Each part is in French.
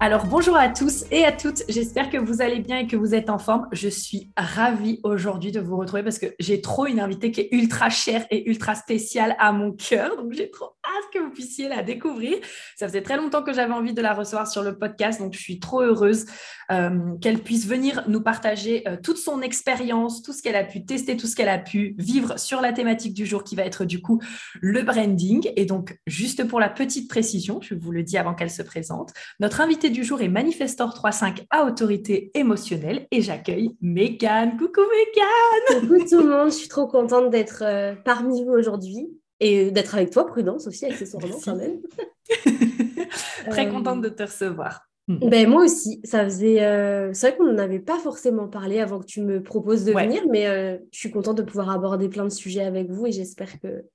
Alors bonjour à tous et à toutes, j'espère que vous allez bien et que vous êtes en forme. Je suis ravie aujourd'hui de vous retrouver parce que j'ai trop une invitée qui est ultra chère et ultra spéciale à mon cœur. Donc j'ai trop que vous puissiez la découvrir. Ça faisait très longtemps que j'avais envie de la recevoir sur le podcast, donc je suis trop heureuse euh, qu'elle puisse venir nous partager euh, toute son expérience, tout ce qu'elle a pu tester, tout ce qu'elle a pu vivre sur la thématique du jour qui va être du coup le branding. Et donc juste pour la petite précision, je vous le dis avant qu'elle se présente, notre invitée du jour est Manifestor 3.5 à autorité émotionnelle et j'accueille Mégane. Coucou Mégane Coucou tout le monde, je suis trop contente d'être euh, parmi vous aujourd'hui et d'être avec toi, Prudence aussi, accessoirement quand même. Très contente de te recevoir. Ben, moi aussi, ça faisait. Euh, c'est vrai qu'on n'en avait pas forcément parlé avant que tu me proposes de venir, mais euh, je suis contente de pouvoir aborder plein de sujets avec vous et j'espère que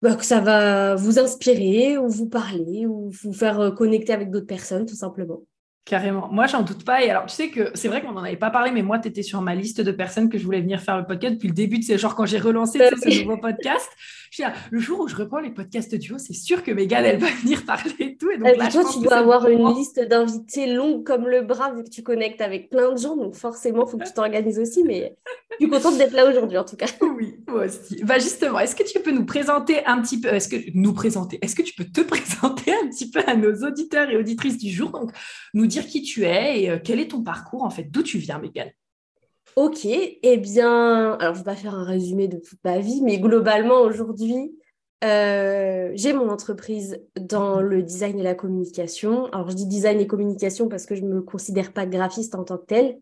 bah, que ça va vous inspirer ou vous parler ou vous faire euh, connecter avec d'autres personnes, tout simplement. Carrément. Moi, j'en doute pas. Et alors, tu sais que c'est vrai qu'on n'en avait pas parlé, mais moi, tu étais sur ma liste de personnes que je voulais venir faire le podcast depuis le début de ces genre quand j'ai relancé ce nouveau podcast. Je suis le jour où je reprends les podcasts duo, c'est sûr que Mégane, elle va venir parler et tout. Et donc, là, toi, tu dois avoir une liste d'invités longue comme le bras, vu que tu connectes avec plein de gens. Donc, forcément, il faut que tu t'organises aussi. Mais je suis contente d'être là aujourd'hui, en tout cas. Oui, moi aussi. Bah, justement, est-ce que tu peux nous présenter un petit peu, est-ce que nous présenter, est-ce que tu peux te présenter un petit peu à nos auditeurs et auditrices du jour? Donc, nous dire qui tu es et euh, quel est ton parcours, en fait, d'où tu viens, Mégane Ok, eh bien, alors je ne vais pas faire un résumé de toute ma vie, mais globalement, aujourd'hui, euh, j'ai mon entreprise dans le design et la communication. Alors, je dis design et communication parce que je ne me considère pas graphiste en tant que telle.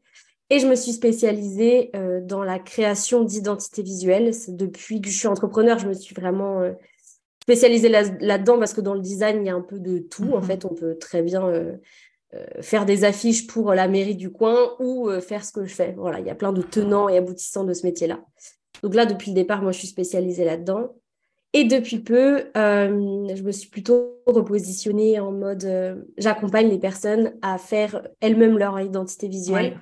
Et je me suis spécialisée euh, dans la création d'identité visuelle. Depuis que je suis entrepreneur, je me suis vraiment euh, spécialisée là-dedans parce que dans le design, il y a un peu de tout. En mhm. fait, on peut très bien faire des affiches pour la mairie du coin ou faire ce que je fais. Voilà, il y a plein de tenants et aboutissants de ce métier-là. Donc là, depuis le départ, moi, je suis spécialisée là-dedans. Et depuis peu, je me suis plutôt repositionnée en mode j'accompagne les personnes à faire elles-mêmes leur identité visuelle.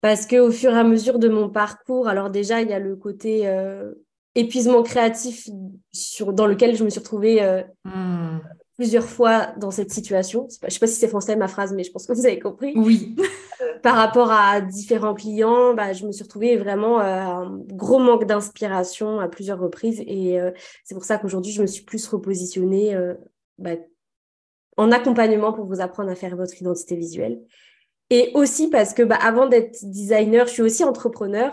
Parce qu'au fur et à mesure de mon parcours, alors déjà, il y a le côté euh, épuisement créatif sur, dans lequel je me suis retrouvée euh, hmm. Plusieurs fois dans cette situation. je ne sais pas si c'est français ma phrase, mais je pense que vous avez compris. Oui. Euh, par rapport à différents clients, bah, je me suis retrouvée vraiment un gros manque d'inspiration à plusieurs reprises. Et c'est pour ça qu'aujourd'hui, je me suis plus repositionnée bah, en accompagnement pour vous apprendre à faire votre identité visuelle. Et aussi parce que bah, avant d'être designer, je suis aussi entrepreneur.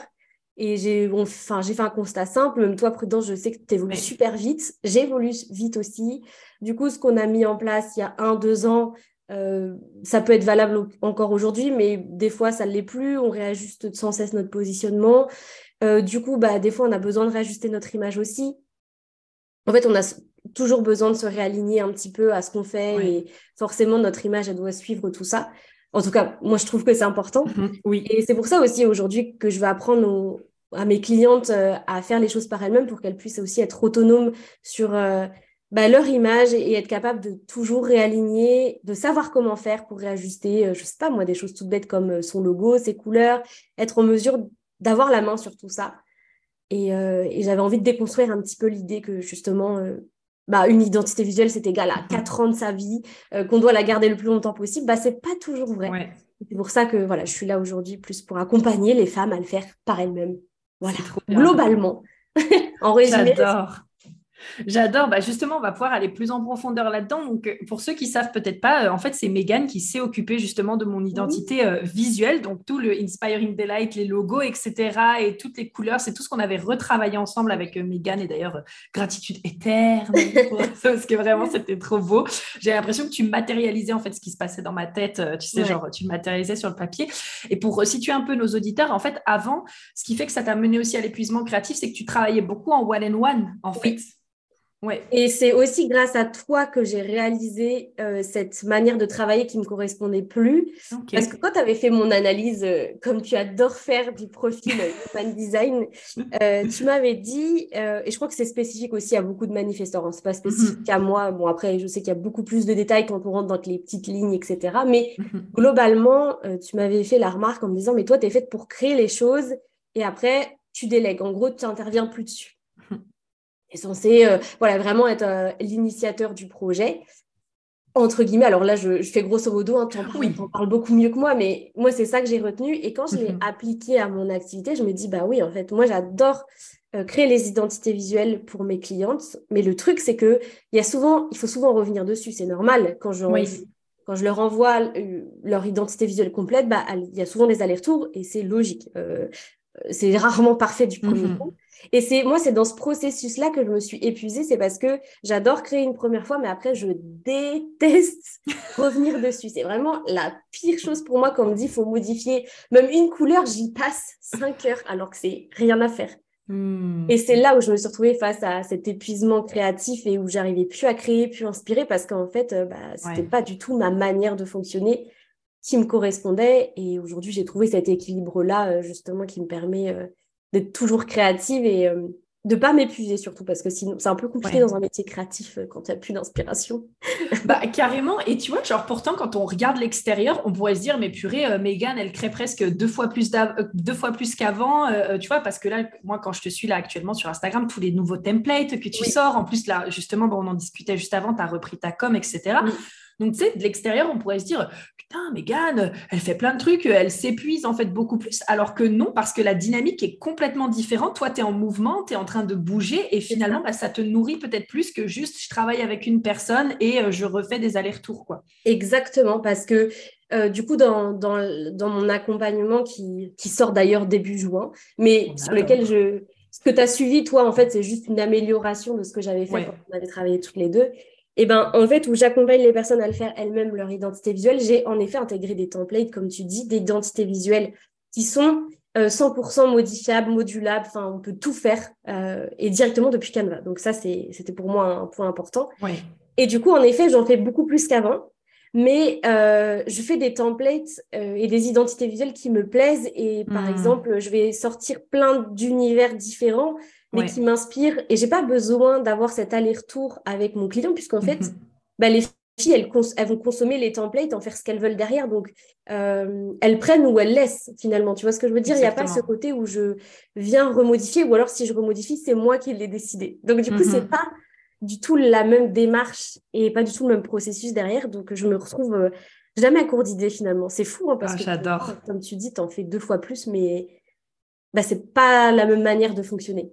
Et j'ai enfin, fait un constat simple. Même toi, Prudence, je sais que tu évolues super vite. J'évolue vite aussi. Du coup, ce qu'on a mis en place il y a un, deux ans, euh, ça peut être valable encore aujourd'hui, mais des fois, ça ne l'est plus. On réajuste sans cesse notre positionnement. Euh, du coup, bah, des fois, on a besoin de réajuster notre image aussi. En fait, on a toujours besoin de se réaligner un petit peu à ce qu'on fait et forcément, notre image, elle doit suivre tout ça. En tout cas, moi, je trouve que c'est important. Mhm. oui. Et c'est pour ça aussi aujourd'hui que je vais apprendre à mes clientes euh, à faire les choses par elles-mêmes pour qu'elles puissent aussi être autonomes sur euh, bah, leur image et, être capables de toujours réaligner, de savoir comment faire pour réajuster, euh, je sais pas moi, des choses toutes bêtes comme son logo, ses couleurs, être en mesure d'avoir la main sur tout ça. Et, et j'avais envie de déconstruire un petit peu l'idée que justement, bah, une identité visuelle, c'est égal à 4 ans de sa vie, euh, qu'on doit la garder le plus longtemps possible, bah, c'est pas toujours vrai. C'est pour ça que voilà, je suis là aujourd'hui plus pour accompagner les femmes à le faire par elles-mêmes. Voilà, globalement. en résumé. J'adore. J'adore. Bah justement, on va pouvoir aller plus en profondeur là-dedans. Donc, euh, pour ceux qui savent peut-être pas, euh, en fait, c'est Megan qui s'est occupée justement de mon identité euh, visuelle. Donc, tout le Inspiring Delight, les logos, etc. et toutes les couleurs, c'est tout ce qu'on avait retravaillé ensemble avec Megan. Et d'ailleurs, gratitude éterne parce que vraiment, c'était trop beau. J'ai l'impression que tu matérialisais en fait ce qui se passait dans ma tête. Tu sais, genre, tu le matérialisais sur le papier. Et pour situer un peu nos auditeurs, en fait, avant, ce qui fait que ça t'a mené aussi à l'épuisement créatif, c'est que tu travaillais beaucoup en one-on-one, en fait. Et c'est aussi grâce à toi que j'ai réalisé euh, cette manière de travailler qui me correspondait plus. Parce que quand tu avais fait mon analyse, euh, comme tu adores faire du profil fan design, euh, tu m'avais dit, et je crois que c'est spécifique aussi à beaucoup de manifestants, hein, c'est pas spécifique à moi. Bon, après, je sais qu'il y a beaucoup plus de détails quand on rentre dans les petites lignes, etc. Mais mhm. globalement, tu m'avais fait la remarque en me disant, mais toi, tu es faite pour créer les choses et après, tu délègues. En gros, tu n'interviens plus dessus est censé euh, voilà, vraiment être euh, l'initiateur du projet. Entre guillemets, alors là, je, fais grosso modo, hein, tu en, parles beaucoup mieux que moi, mais moi, c'est ça que j'ai retenu. Et quand je l'ai mhm. appliqué à mon activité, je me dis, bah oui, en fait, moi, j'adore euh, créer les identités visuelles pour mes clientes. Mais le truc, c'est que il y a souvent, il faut souvent revenir dessus. C'est normal quand je, quand je leur envoie leur identité visuelle complète, bah, il y a souvent des allers-retours et c'est logique. c'est rarement parfait du premier mhm. coup. Et c'est moi, c'est dans ce processus-là que je me suis épuisée. C'est parce que j'adore créer une première fois, mais après, je déteste revenir dessus. C'est vraiment la pire chose pour moi quand on me dit faut modifier même une couleur, j'y passe cinq heures alors que c'est rien à faire. Hmm. Et c'est là où je me suis retrouvée face à cet épuisement créatif et où j'arrivais plus à créer, plus à inspirer parce qu'en fait, euh, bah, c'était pas du tout ma manière de fonctionner qui me correspondait. Et aujourd'hui, j'ai trouvé cet équilibre-là, euh, justement, qui me permet euh, d'être toujours créative et euh, de pas m'épuiser surtout parce que sinon c'est un peu compliqué dans un métier créatif euh, quand tu n'as plus d'inspiration. bah carrément et tu vois genre pourtant quand on regarde l'extérieur on pourrait se dire mais purée euh, Megan elle crée presque deux fois plus deux fois plus qu'avant tu vois parce que là moi quand je te suis là actuellement sur Instagram tous les nouveaux templates que tu sors en plus là justement on en discutait juste avant tu as repris ta com etc. Donc, tu sais, de l'extérieur, on pourrait se dire, putain, Megan, elle fait plein de trucs, elle s'épuise en fait beaucoup plus, alors que non, parce que la dynamique est complètement différente. Toi, tu es en mouvement, tu es en train de bouger, et finalement, bah, ça te nourrit peut-être plus que juste je travaille avec une personne et euh, je refais des allers-retours. quoi. Exactement, parce que euh, du coup, dans, dans, dans, mon accompagnement qui, qui sort d'ailleurs début juin, mais sur lequel je... Ce que tu as suivi, toi, en fait, c'est juste une amélioration de ce que j'avais fait quand on avait travaillé toutes les deux. Et ben, en fait, où j'accompagne les personnes à le faire elles-mêmes, leur identité visuelle, j'ai en effet intégré des templates, comme tu dis, d'identité visuelle qui sont 100% euh, modifiables, modulables, enfin, on peut tout faire euh, et directement depuis Canva. Donc ça, c'était pour moi un point important. Et du coup, en effet, j'en fais beaucoup plus qu'avant, mais euh, je fais des templates et des identités visuelles qui me plaisent. Et par hmm. exemple, je vais sortir plein d'univers différents mais qui m'inspire. Et j'ai pas besoin d'avoir cet aller-retour avec mon client, puisqu'en fait, mhm. bah, les filles, elles, elles, vont consommer les templates, en faire ce qu'elles veulent derrière. Donc, euh, elles prennent ou elles laissent, finalement. Tu vois ce que je veux dire? Il n'y a pas ce côté où je viens remodifier, ou alors si je remodifie, c'est moi qui l'ai décidé. Donc, du coup, c'est mhm. pas du tout la même démarche et pas du tout le même processus derrière. Donc, je me retrouve euh, jamais à court d'idées, finalement. C'est fou, hein, parce ah, que, j'adore. comme tu dis, tu en fais deux fois plus, mais bah, c'est pas la même manière de fonctionner.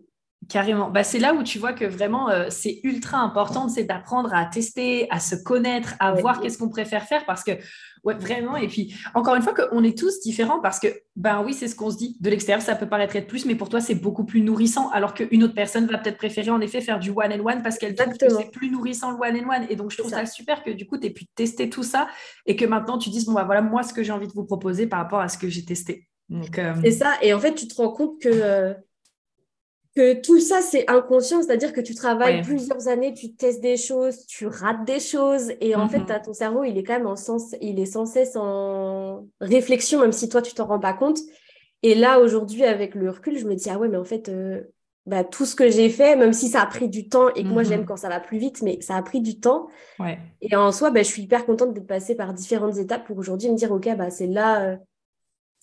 Carrément. Bah, c'est là où tu vois que vraiment, euh, c'est ultra important, c'est d'apprendre à tester, à se connaître, à voir qu'est-ce qu'on préfère faire parce que, ouais, vraiment. Et puis, encore une fois, qu'on est tous différents parce que, ben oui, c'est ce qu'on se dit. De l'extérieur, ça peut paraître être plus, mais pour toi, c'est beaucoup plus nourrissant. Alors qu'une autre personne va peut-être préférer, en effet, faire du one and one parce qu'elle trouve que c'est plus nourrissant le one and one. Et donc, je trouve ça. super que du coup, tu aies pu tester tout ça et que maintenant, tu dises, bon, bah voilà, moi, ce que j'ai envie de vous proposer par rapport à ce que j'ai testé. Euh, c'est ça. Et en fait, tu te rends compte que. Euh, que tout ça, c'est inconscient, c'est-à-dire que tu travailles plusieurs années, tu testes des choses, tu rates des choses, et en fait, mhm. ton cerveau, il est quand même en sens, il est sans cesse en réflexion, même si toi, tu t'en rends pas compte. Et là, aujourd'hui, avec le recul, je me dis, ah ouais, mais en fait, euh, bah, tout ce que j'ai fait, même si ça a pris du temps, et que moi, j'aime mhm. quand ça va plus vite, mais ça a pris du temps. Et en soi, bah, je suis hyper contente d'être passée par différentes étapes pour aujourd'hui me dire, OK, bah, c'est là, euh,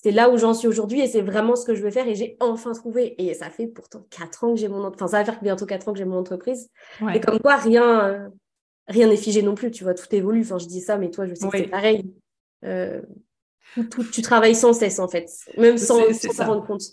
c'est là où j'en suis aujourd'hui et c'est vraiment ce que je veux faire et j'ai enfin trouvé. Et ça fait pourtant quatre ans que j'ai mon enfin ça va faire bientôt quatre ans que j'ai mon entreprise. Et comme quoi rien euh, rien n'est figé non plus, tu vois, tout évolue. Enfin je dis ça, mais toi je sais que c'est pareil. Euh, tu travailles sans cesse en fait, même sans s'en rendre compte.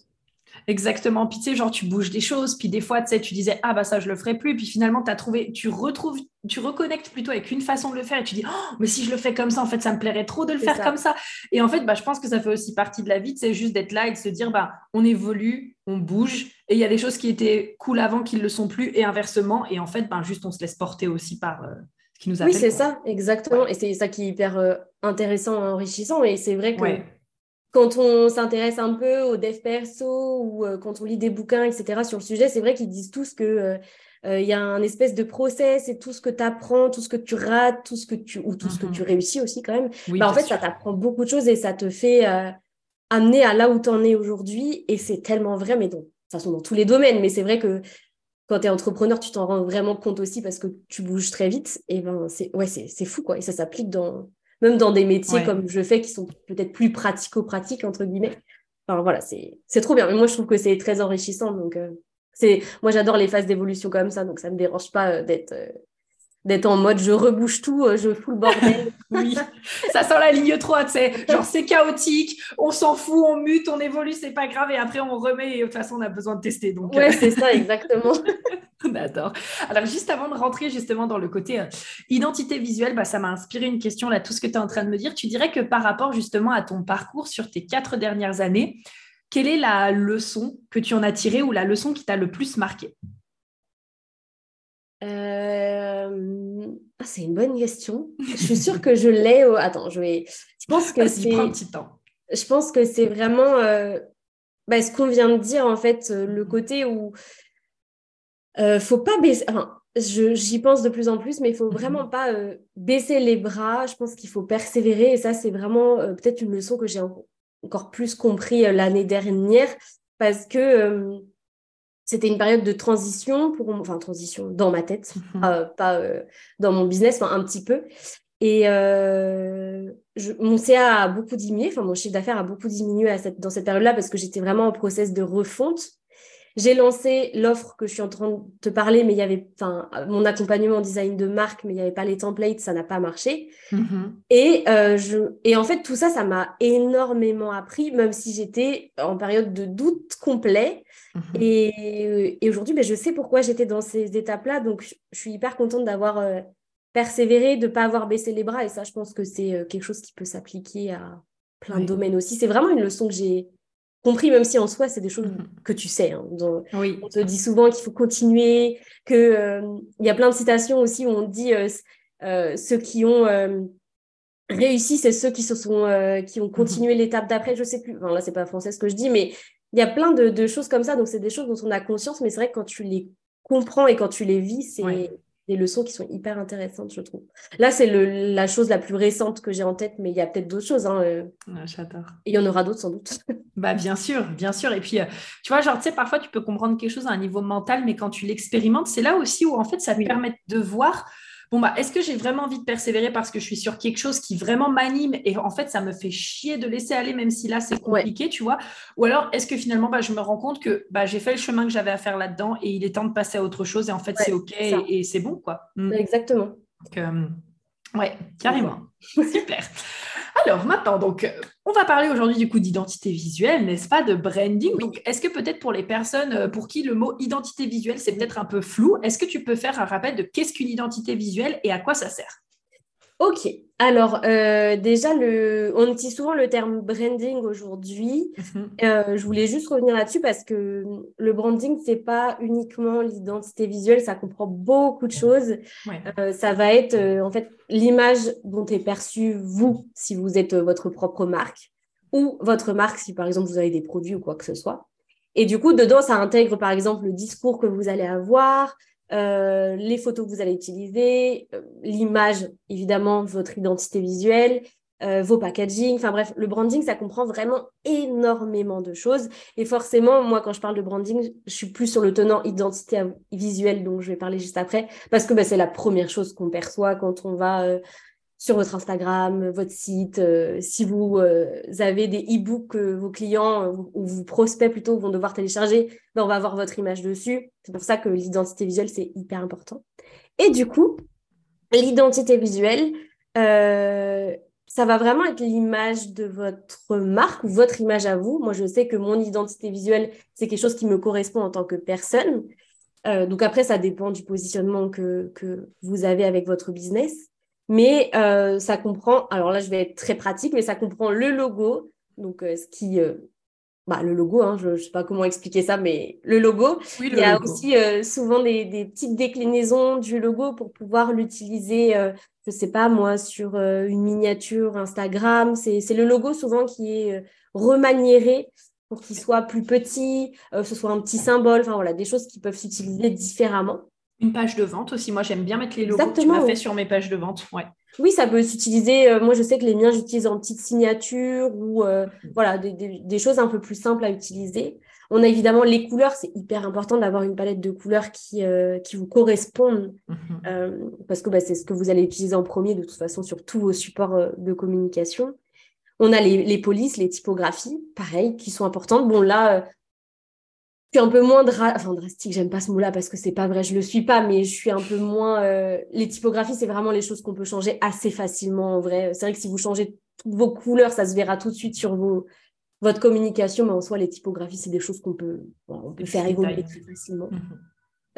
Exactement. Puis tu sais, genre tu bouges des choses, puis des fois, tu sais, tu disais ah bah ça je le ferai plus, puis finalement tu as trouvé, tu retrouves, tu reconnectes plutôt avec une façon de le faire et tu dis oh mais si je le fais comme ça, en fait ça me plairait trop de le faire comme ça. Et en fait, bah je pense que ça fait aussi partie de la vie, c'est juste d'être là et de se dire bah on évolue, on bouge et il y a des choses qui étaient cool avant qui ne le sont plus et inversement. Et en fait bah juste on se laisse porter aussi par euh, ce qui nous appelle. Oui c'est ça. Exactement. Et c'est ça qui est hyper euh, intéressant, enrichissant. Et c'est vrai que quand on s'intéresse un peu au dev perso ou euh, quand on lit des bouquins, etc., sur le sujet, c'est vrai qu'ils disent tous que euh, il y a un espèce de process et tout ce que tu apprends, tout ce que tu rates, tout ce que tu, ou tout ce que tu mhm. réussis aussi quand même. bah, en fait, ça t'apprend beaucoup de choses et ça te fait amener à là où tu en es aujourd'hui. Et c'est tellement vrai, mais donc, de toute façon, dans tous les domaines. Mais c'est vrai que quand tu es entrepreneur, tu t'en rends vraiment compte aussi parce que tu bouges très vite. Et ben, c'est ouais, c'est fou, quoi. Et ça s'applique dans, même dans des métiers comme je fais qui sont peut-être plus pratico-pratiques, entre guillemets. Enfin, voilà, c'est trop bien. Mais moi, je trouve que c'est très enrichissant. Donc, euh, c'est moi, j'adore les phases d'évolution comme ça. Donc, ça ne me dérange pas euh, d'être euh, d'être en mode je rebouche tout, euh, je fous le bordel. oui, ça sent la ligne 3, tu sais. Genre, c'est chaotique, on s'en fout, on mute, on évolue, c'est pas grave, et après on remet, et de toute façon, on a besoin de tester. Donc, ouais, euh, c'est ça, exactement. D'accord. Alors, juste avant de rentrer justement dans le côté euh, identité visuelle, bah, ça m'a inspiré une question là, tout ce que tu es en train de me dire. Tu dirais que par rapport justement à ton parcours sur tes quatre dernières années, quelle est la leçon que tu en as tirée ou la leçon qui t'a le plus marqué euh, ah, c'est une bonne question. Je suis sûre que je l'ai. Attends, je vais. Je pense que c'est. un petit temps. Je pense que c'est vraiment euh, bah, ce qu'on vient de dire en fait, euh, le côté où euh, faut pas baisser. Enfin, j'y pense de plus en plus, mais il faut vraiment mhm. pas baisser les bras. Je pense qu'il faut persévérer et ça, c'est vraiment peut-être une leçon que j'ai encore plus compris l'année dernière parce que c'était une période de transition pour enfin transition dans ma tête mhm. euh, pas euh, dans mon business enfin un petit peu et euh, mon CA a beaucoup diminué enfin mon chiffre d'affaires a beaucoup diminué à cette, dans cette période là parce que j'étais vraiment en process de refonte j'ai lancé l'offre que je suis en train de te parler, mais il y avait, enfin, mon accompagnement en design de marque, mais il n'y avait pas les templates, ça n'a pas marché. Mm-hmm. Et, euh, je, et en fait, tout ça, ça m'a énormément appris, même si j'étais en période de doute complet. Mm-hmm. Et, et aujourd'hui, ben, je sais pourquoi j'étais dans ces étapes-là. Donc, je suis hyper contente d'avoir euh, persévéré, de ne pas avoir baissé les bras. Et ça, je pense que c'est euh, quelque chose qui peut s'appliquer à plein de domaines aussi. C'est vraiment une leçon que j'ai compris, même si en soi, c'est des choses mhm. que tu sais. Hein, oui. On te dit souvent qu'il faut continuer, qu'il euh, il y a plein de citations aussi où on dit euh, euh, ceux qui ont réussi, c'est ceux qui, se sont, qui ont continué mhm. l'étape d'après. Je sais plus, enfin, là, c'est pas français ce que je dis, mais il y a plein de, choses comme ça. Donc, c'est des choses dont on a conscience, mais c'est vrai que quand tu les comprends et quand tu les vis, c'est des leçons qui sont hyper intéressantes, je trouve. Là, c'est la chose la plus récente que j'ai en tête, mais il y a peut-être d'autres choses. Hein, euh. J'adore. Et il y en aura d'autres sans doute. bah, bien sûr, bien sûr. Et puis, euh, tu vois, genre, tu sais, parfois, tu peux comprendre quelque chose à un niveau mental, mais quand tu l'expérimentes, c'est là aussi où, en fait, ça te permet de voir bon, bah, est-ce que j'ai vraiment envie de persévérer parce que je suis sur quelque chose qui vraiment m'anime et en fait, ça me fait chier de laisser aller, même si là, c'est compliqué, tu vois? Ou alors, est-ce que finalement, bah, je me rends compte que bah, j'ai fait le chemin que j'avais à faire là-dedans et il est temps de passer à autre chose et en fait, c'est OK et, c'est bon, quoi. Mm. Exactement. Donc, euh, ouais, carrément. Super. Alors maintenant, donc, on va parler aujourd'hui du coup d'identité visuelle, n'est-ce pas, de branding. Donc, est-ce que peut-être pour les personnes euh, pour qui le mot identité visuelle, c'est peut-être un peu flou, est-ce que tu peux faire un rappel de qu'est-ce qu'une identité visuelle et à quoi ça sert? Ok, alors euh, déjà, le... on utilise souvent le terme branding aujourd'hui. Mhm. Euh, je voulais juste revenir là-dessus parce que le branding, c'est pas uniquement l'identité visuelle, ça comprend beaucoup de choses. Euh, ça va être en fait l'image dont est perçue vous, si vous êtes votre propre marque, ou votre marque si par exemple vous avez des produits ou quoi que ce soit. Et du coup, dedans, ça intègre par exemple le discours que vous allez avoir, euh, les photos que vous allez utiliser, euh, l'image, évidemment, votre identité visuelle, euh, vos packaging, enfin bref, le branding, ça comprend vraiment énormément de choses. Et forcément, moi, quand je parle de branding, je suis plus sur le tenant identité visuelle, dont je vais parler juste après, parce que bah, c'est la première chose qu'on perçoit quand on va sur votre Instagram, votre site. Euh, si vous euh, avez des e-books que vos clients euh, ou vos prospects plutôt vont devoir télécharger, ben, on va avoir votre image dessus. C'est pour ça que l'identité visuelle, c'est hyper important. Et du coup, l'identité visuelle, ça va vraiment être l'image de votre marque votre image à vous. Moi, je sais que mon identité visuelle, c'est quelque chose qui me correspond en tant que personne. donc après, ça dépend du positionnement que, que vous avez avec votre business. Mais euh, ça comprend, alors là je vais être très pratique, mais ça comprend le logo, donc euh, ce qui, euh, bah, le logo, hein, je ne sais pas comment expliquer ça, mais le logo. Il y a aussi souvent des, des, petites déclinaisons du logo pour pouvoir l'utiliser, je ne sais pas moi, sur une miniature Instagram. C'est le logo souvent qui est remaniéré pour qu'il soit plus petit, ce soit un petit symbole, enfin voilà, des choses qui peuvent s'utiliser différemment. Une page de vente aussi. Moi, j'aime bien mettre les logos que tu m'as fait sur mes pages de vente. Ouais. Oui, ça peut s'utiliser. Euh, moi, je sais que les miens, j'utilise en petite signature ou euh, voilà, des, choses un peu plus simples à utiliser. On a évidemment les couleurs. C'est hyper important d'avoir une palette de couleurs qui, euh, qui vous correspondent mhm. parce que bah, c'est ce que vous allez utiliser en premier de toute façon sur tous vos supports de communication. On a les, les polices, les typographies, pareil, qui sont importantes. Bon, là, suis un peu moins enfin, drastique, j'aime pas ce mot-là parce que c'est pas vrai, je le suis pas, mais je suis un peu moins. Euh, les typographies, c'est vraiment les choses qu'on peut changer assez facilement en vrai. C'est vrai que si vous changez toutes vos couleurs, ça se verra tout de suite sur vos... votre communication, mais en soi, les typographies, c'est des choses qu'on peut, on peut faire évoluer très facilement. Mhm.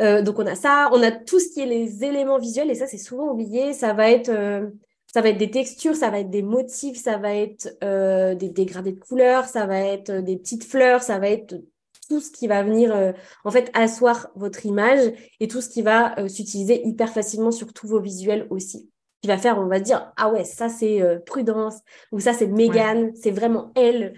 Euh, donc on a ça, on a tout ce qui est les éléments visuels, et ça c'est souvent oublié, ça va être. Euh, ça va être des textures, ça va être des motifs, ça va être des dégradés de couleurs, ça va être des petites fleurs, ça va être tout ce qui va venir euh, en fait asseoir votre image et tout ce qui va euh, s'utiliser hyper facilement sur tous vos visuels aussi. Qui va faire, on va dire, ah ouais, ça c'est euh, Prudence ou ça c'est Megan, c'est vraiment elle.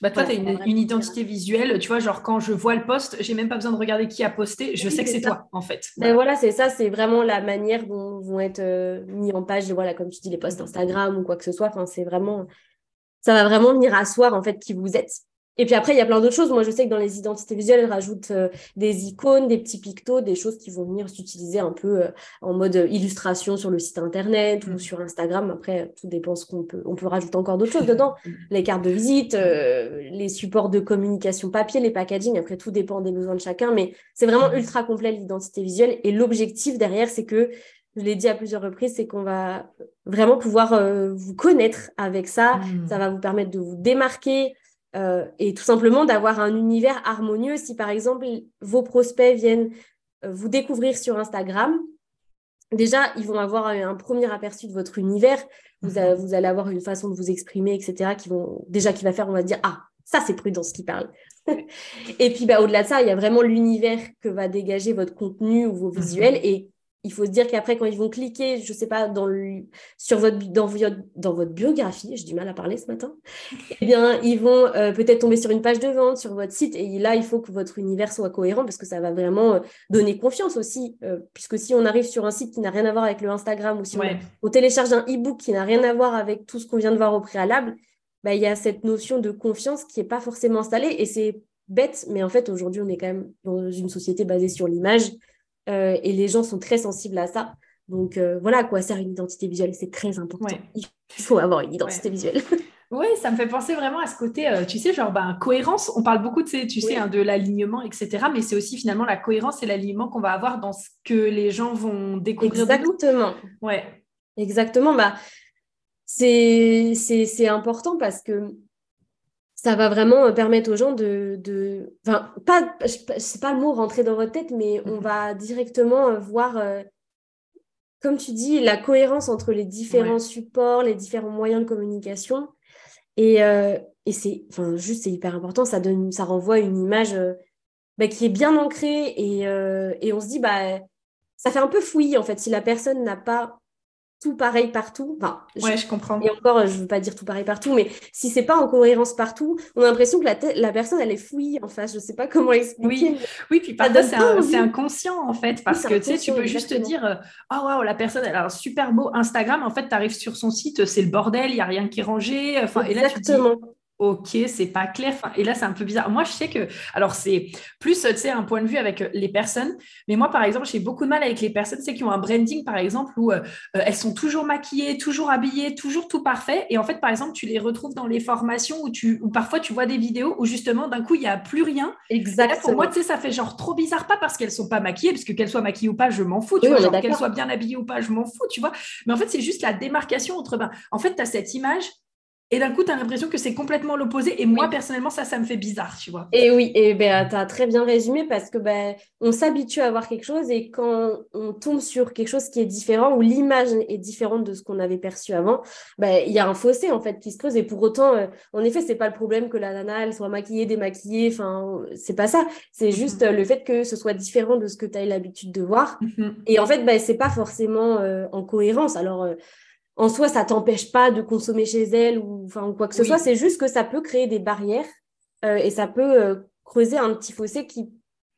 Bah toi, tu as une, identité visuelle, tu vois, genre quand je vois le post, j'ai même pas besoin de regarder qui a posté, je sais que c'est toi, en fait. Ben voilà, c'est ça, c'est vraiment la manière dont vont être mis en page, voilà, comme tu dis, les posts Instagram ou quoi que ce soit. Enfin, c'est vraiment, ça va vraiment venir asseoir en fait qui vous êtes. Et puis après, il y a plein d'autres choses. Moi, je sais que dans les identités visuelles, elles rajoutent euh, des icônes, des petits pictos, des choses qui vont venir s'utiliser un peu euh, en mode euh, illustration sur le site internet ou mm. sur Instagram. Après, tout dépend ce qu'on peut. On peut rajouter encore d'autres choses dedans. Mm. Les cartes de visite, les supports de communication papier, les packaging. Après, tout dépend des besoins de chacun. Mais c'est vraiment mm. ultra complet l'identité visuelle. Et l'objectif derrière, c'est que je l'ai dit à plusieurs reprises, c'est qu'on va vraiment pouvoir vous connaître avec ça. Ça va vous permettre de vous démarquer, euh, et tout simplement d'avoir un univers harmonieux. Si par exemple vos prospects viennent euh, vous découvrir sur Instagram, déjà ils vont avoir un premier aperçu de votre univers. Vous, mhm. vous allez avoir une façon de vous exprimer, etc. Qui vont déjà qui va faire, on va dire ah ça c'est Prudence qui parle. et puis bah, au-delà de ça, il y a vraiment l'univers que va dégager votre contenu ou vos visuels et il faut se dire qu'après, quand ils vont cliquer, je ne sais pas, dans le, sur votre, dans, dans votre biographie, j'ai du mal à parler ce matin, eh bien, ils vont euh, peut-être tomber sur une page de vente, sur votre site. Et là, il faut que votre univers soit cohérent parce que ça va vraiment euh, donner confiance aussi. Euh, puisque si on arrive sur un site qui n'a rien à voir avec le Instagram ou si on, télécharge un e-book qui n'a rien à voir avec tout ce qu'on vient de voir au préalable, bah, il y a cette notion de confiance qui n'est pas forcément installée. Et c'est bête, mais en fait, aujourd'hui, on est quand même dans une société basée sur l'image. Euh, et les gens sont très sensibles à ça. Donc euh, voilà à quoi sert une identité visuelle, c'est très important. Il faut avoir une identité visuelle. Oui, ça me fait penser vraiment à ce côté, euh, tu sais, genre ben, cohérence. On parle beaucoup de, tu sais, hein, de l'alignement, etc. Mais c'est aussi finalement la cohérence et l'alignement qu'on va avoir dans ce que les gens vont découvrir. Exactement. Ouais. Exactement. Bah, c'est important parce que ça va vraiment euh, permettre aux gens de, de enfin, pas, c'est pas le mot rentrer dans votre tête, mais on va directement euh, voir, euh, comme tu dis, la cohérence entre les différents supports, les différents moyens de communication. Et, et c'est, enfin, juste, c'est hyper important. Ça donne, ça renvoie une image bah, qui est bien ancrée et, et on se dit, bah, ça fait un peu fouillis en fait. Si la personne n'a pas tout pareil partout. Enfin, ouais, je, comprends. Et encore, je veux pas dire tout pareil partout, mais si c'est pas en cohérence partout, on a l'impression que la, la personne, elle est fouillie en face. Je sais pas comment expliquer. Oui, oui puis parfois, c'est inconscient en fait, parce que tu sais, tu peux juste te dire Oh waouh, la personne, elle a un super beau Instagram. En fait, tu arrives sur son site, c'est le bordel, il n'y a rien qui est rangé. Enfin, exactement. Et là, tu ok, c'est pas clair. et là, c'est un peu bizarre. Moi, je sais que, alors, c'est plus, tu sais, un point de vue avec euh, les personnes. Mais moi, par exemple, j'ai beaucoup de mal avec les personnes, sais, qui ont un branding, par exemple, où euh, euh, elles sont toujours maquillées, toujours habillées, toujours tout parfait. Et en fait, par exemple, tu les retrouves dans les formations où, tu, où parfois tu vois des vidéos où justement, d'un coup, il n'y a plus rien. Exactement. pour moi, tu sais, ça fait genre trop bizarre, pas parce qu'elles sont pas maquillées, parce que qu'elles soient maquillées ou pas, je m'en fous, tu vois, qu'elles soient bien habillées ou pas, je m'en fous, tu vois. Mais en fait, c'est juste la démarcation entre, ben, en fait, tu as cette image et d'un coup, tu as l'impression que c'est complètement l'opposé. Et moi, personnellement, ça, ça me fait bizarre, tu vois. Et oui, et ben, tu as très bien résumé parce que ben, on s'habitue à voir quelque chose et quand on tombe sur quelque chose qui est différent ou l'image est différente de ce qu'on avait perçu avant, ben, il y a un fossé en fait qui se creuse. Et pour autant, euh, en effet, c'est pas le problème que la nana elle soit maquillée, démaquillée. Enfin, c'est pas ça. C'est mm-hmm. juste le fait que ce soit différent de ce que tu as l'habitude de voir. Mm-hmm. Et en fait, ben, c'est pas forcément euh, en cohérence. Alors, euh, en soi, ça t'empêche pas de consommer chez elle ou, enfin, quoi que ce soit. C'est juste que ça peut créer des barrières euh, et ça peut euh, creuser un petit fossé qui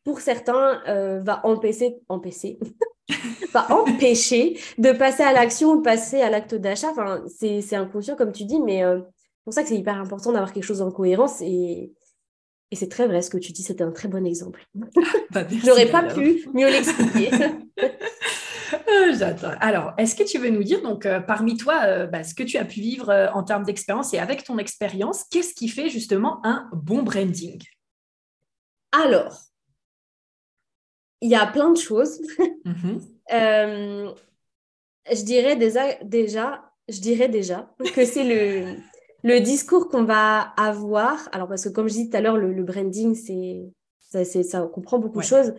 pour certains, va empêcher, empêcher, va empêcher de passer à l'action ou de passer à l'acte d'achat. Enfin, c'est inconscient, comme tu dis, mais c'est pour ça que c'est hyper important d'avoir quelque chose en cohérence et, et c'est très vrai ce que tu dis, c'était un très bon exemple. Bah, J'aurais pas pu mieux l'expliquer. Euh, j'adore. Alors, est-ce que tu veux nous dire, donc, euh, parmi toi, euh, bah, ce que tu as pu vivre en termes d'expérience et avec ton expérience, qu'est-ce qui fait justement un bon branding? Alors, il y a plein de choses. Mm-hmm. je dirais déjà, déjà, je dirais déjà que c'est le, le discours qu'on va avoir, alors parce que comme je dis tout à l'heure, le, branding, c'est ça, ça comprend beaucoup de choses,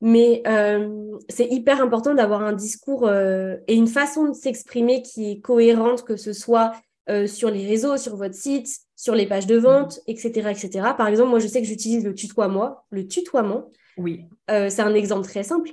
mais euh, c'est hyper important d'avoir un discours euh, et une façon de s'exprimer qui est cohérente, que ce soit euh, sur les réseaux, sur votre site, sur les pages de vente, etc., etc. Par exemple, moi, je sais que j'utilise le tutoiement. Le tutoiement, oui. c'est un exemple très simple.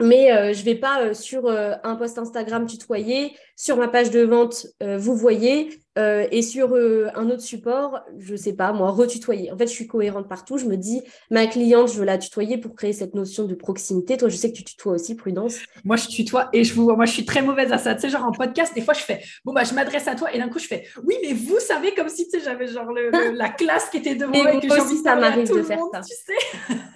Mais je ne vais pas sur un post Instagram tutoyer, sur ma page de vente, vous voyez, euh, et sur euh, un autre support, je sais pas, moi, retutoyer. En fait, je suis cohérente partout. Je me dis, ma cliente, je veux la tutoyer pour créer cette notion de proximité. Toi, je sais que tu tutoies aussi, Prudence. Moi, je tutoie et je vous vois. Moi, je suis très mauvaise à ça. Tu sais, genre en podcast, des fois, je fais, bon, bah, je m'adresse à toi et d'un coup, je fais, oui, mais vous savez, comme si, tu sais, j'avais genre la classe qui était devant moi et que j'ai envie ça m'arrive de faire ça. Tu sais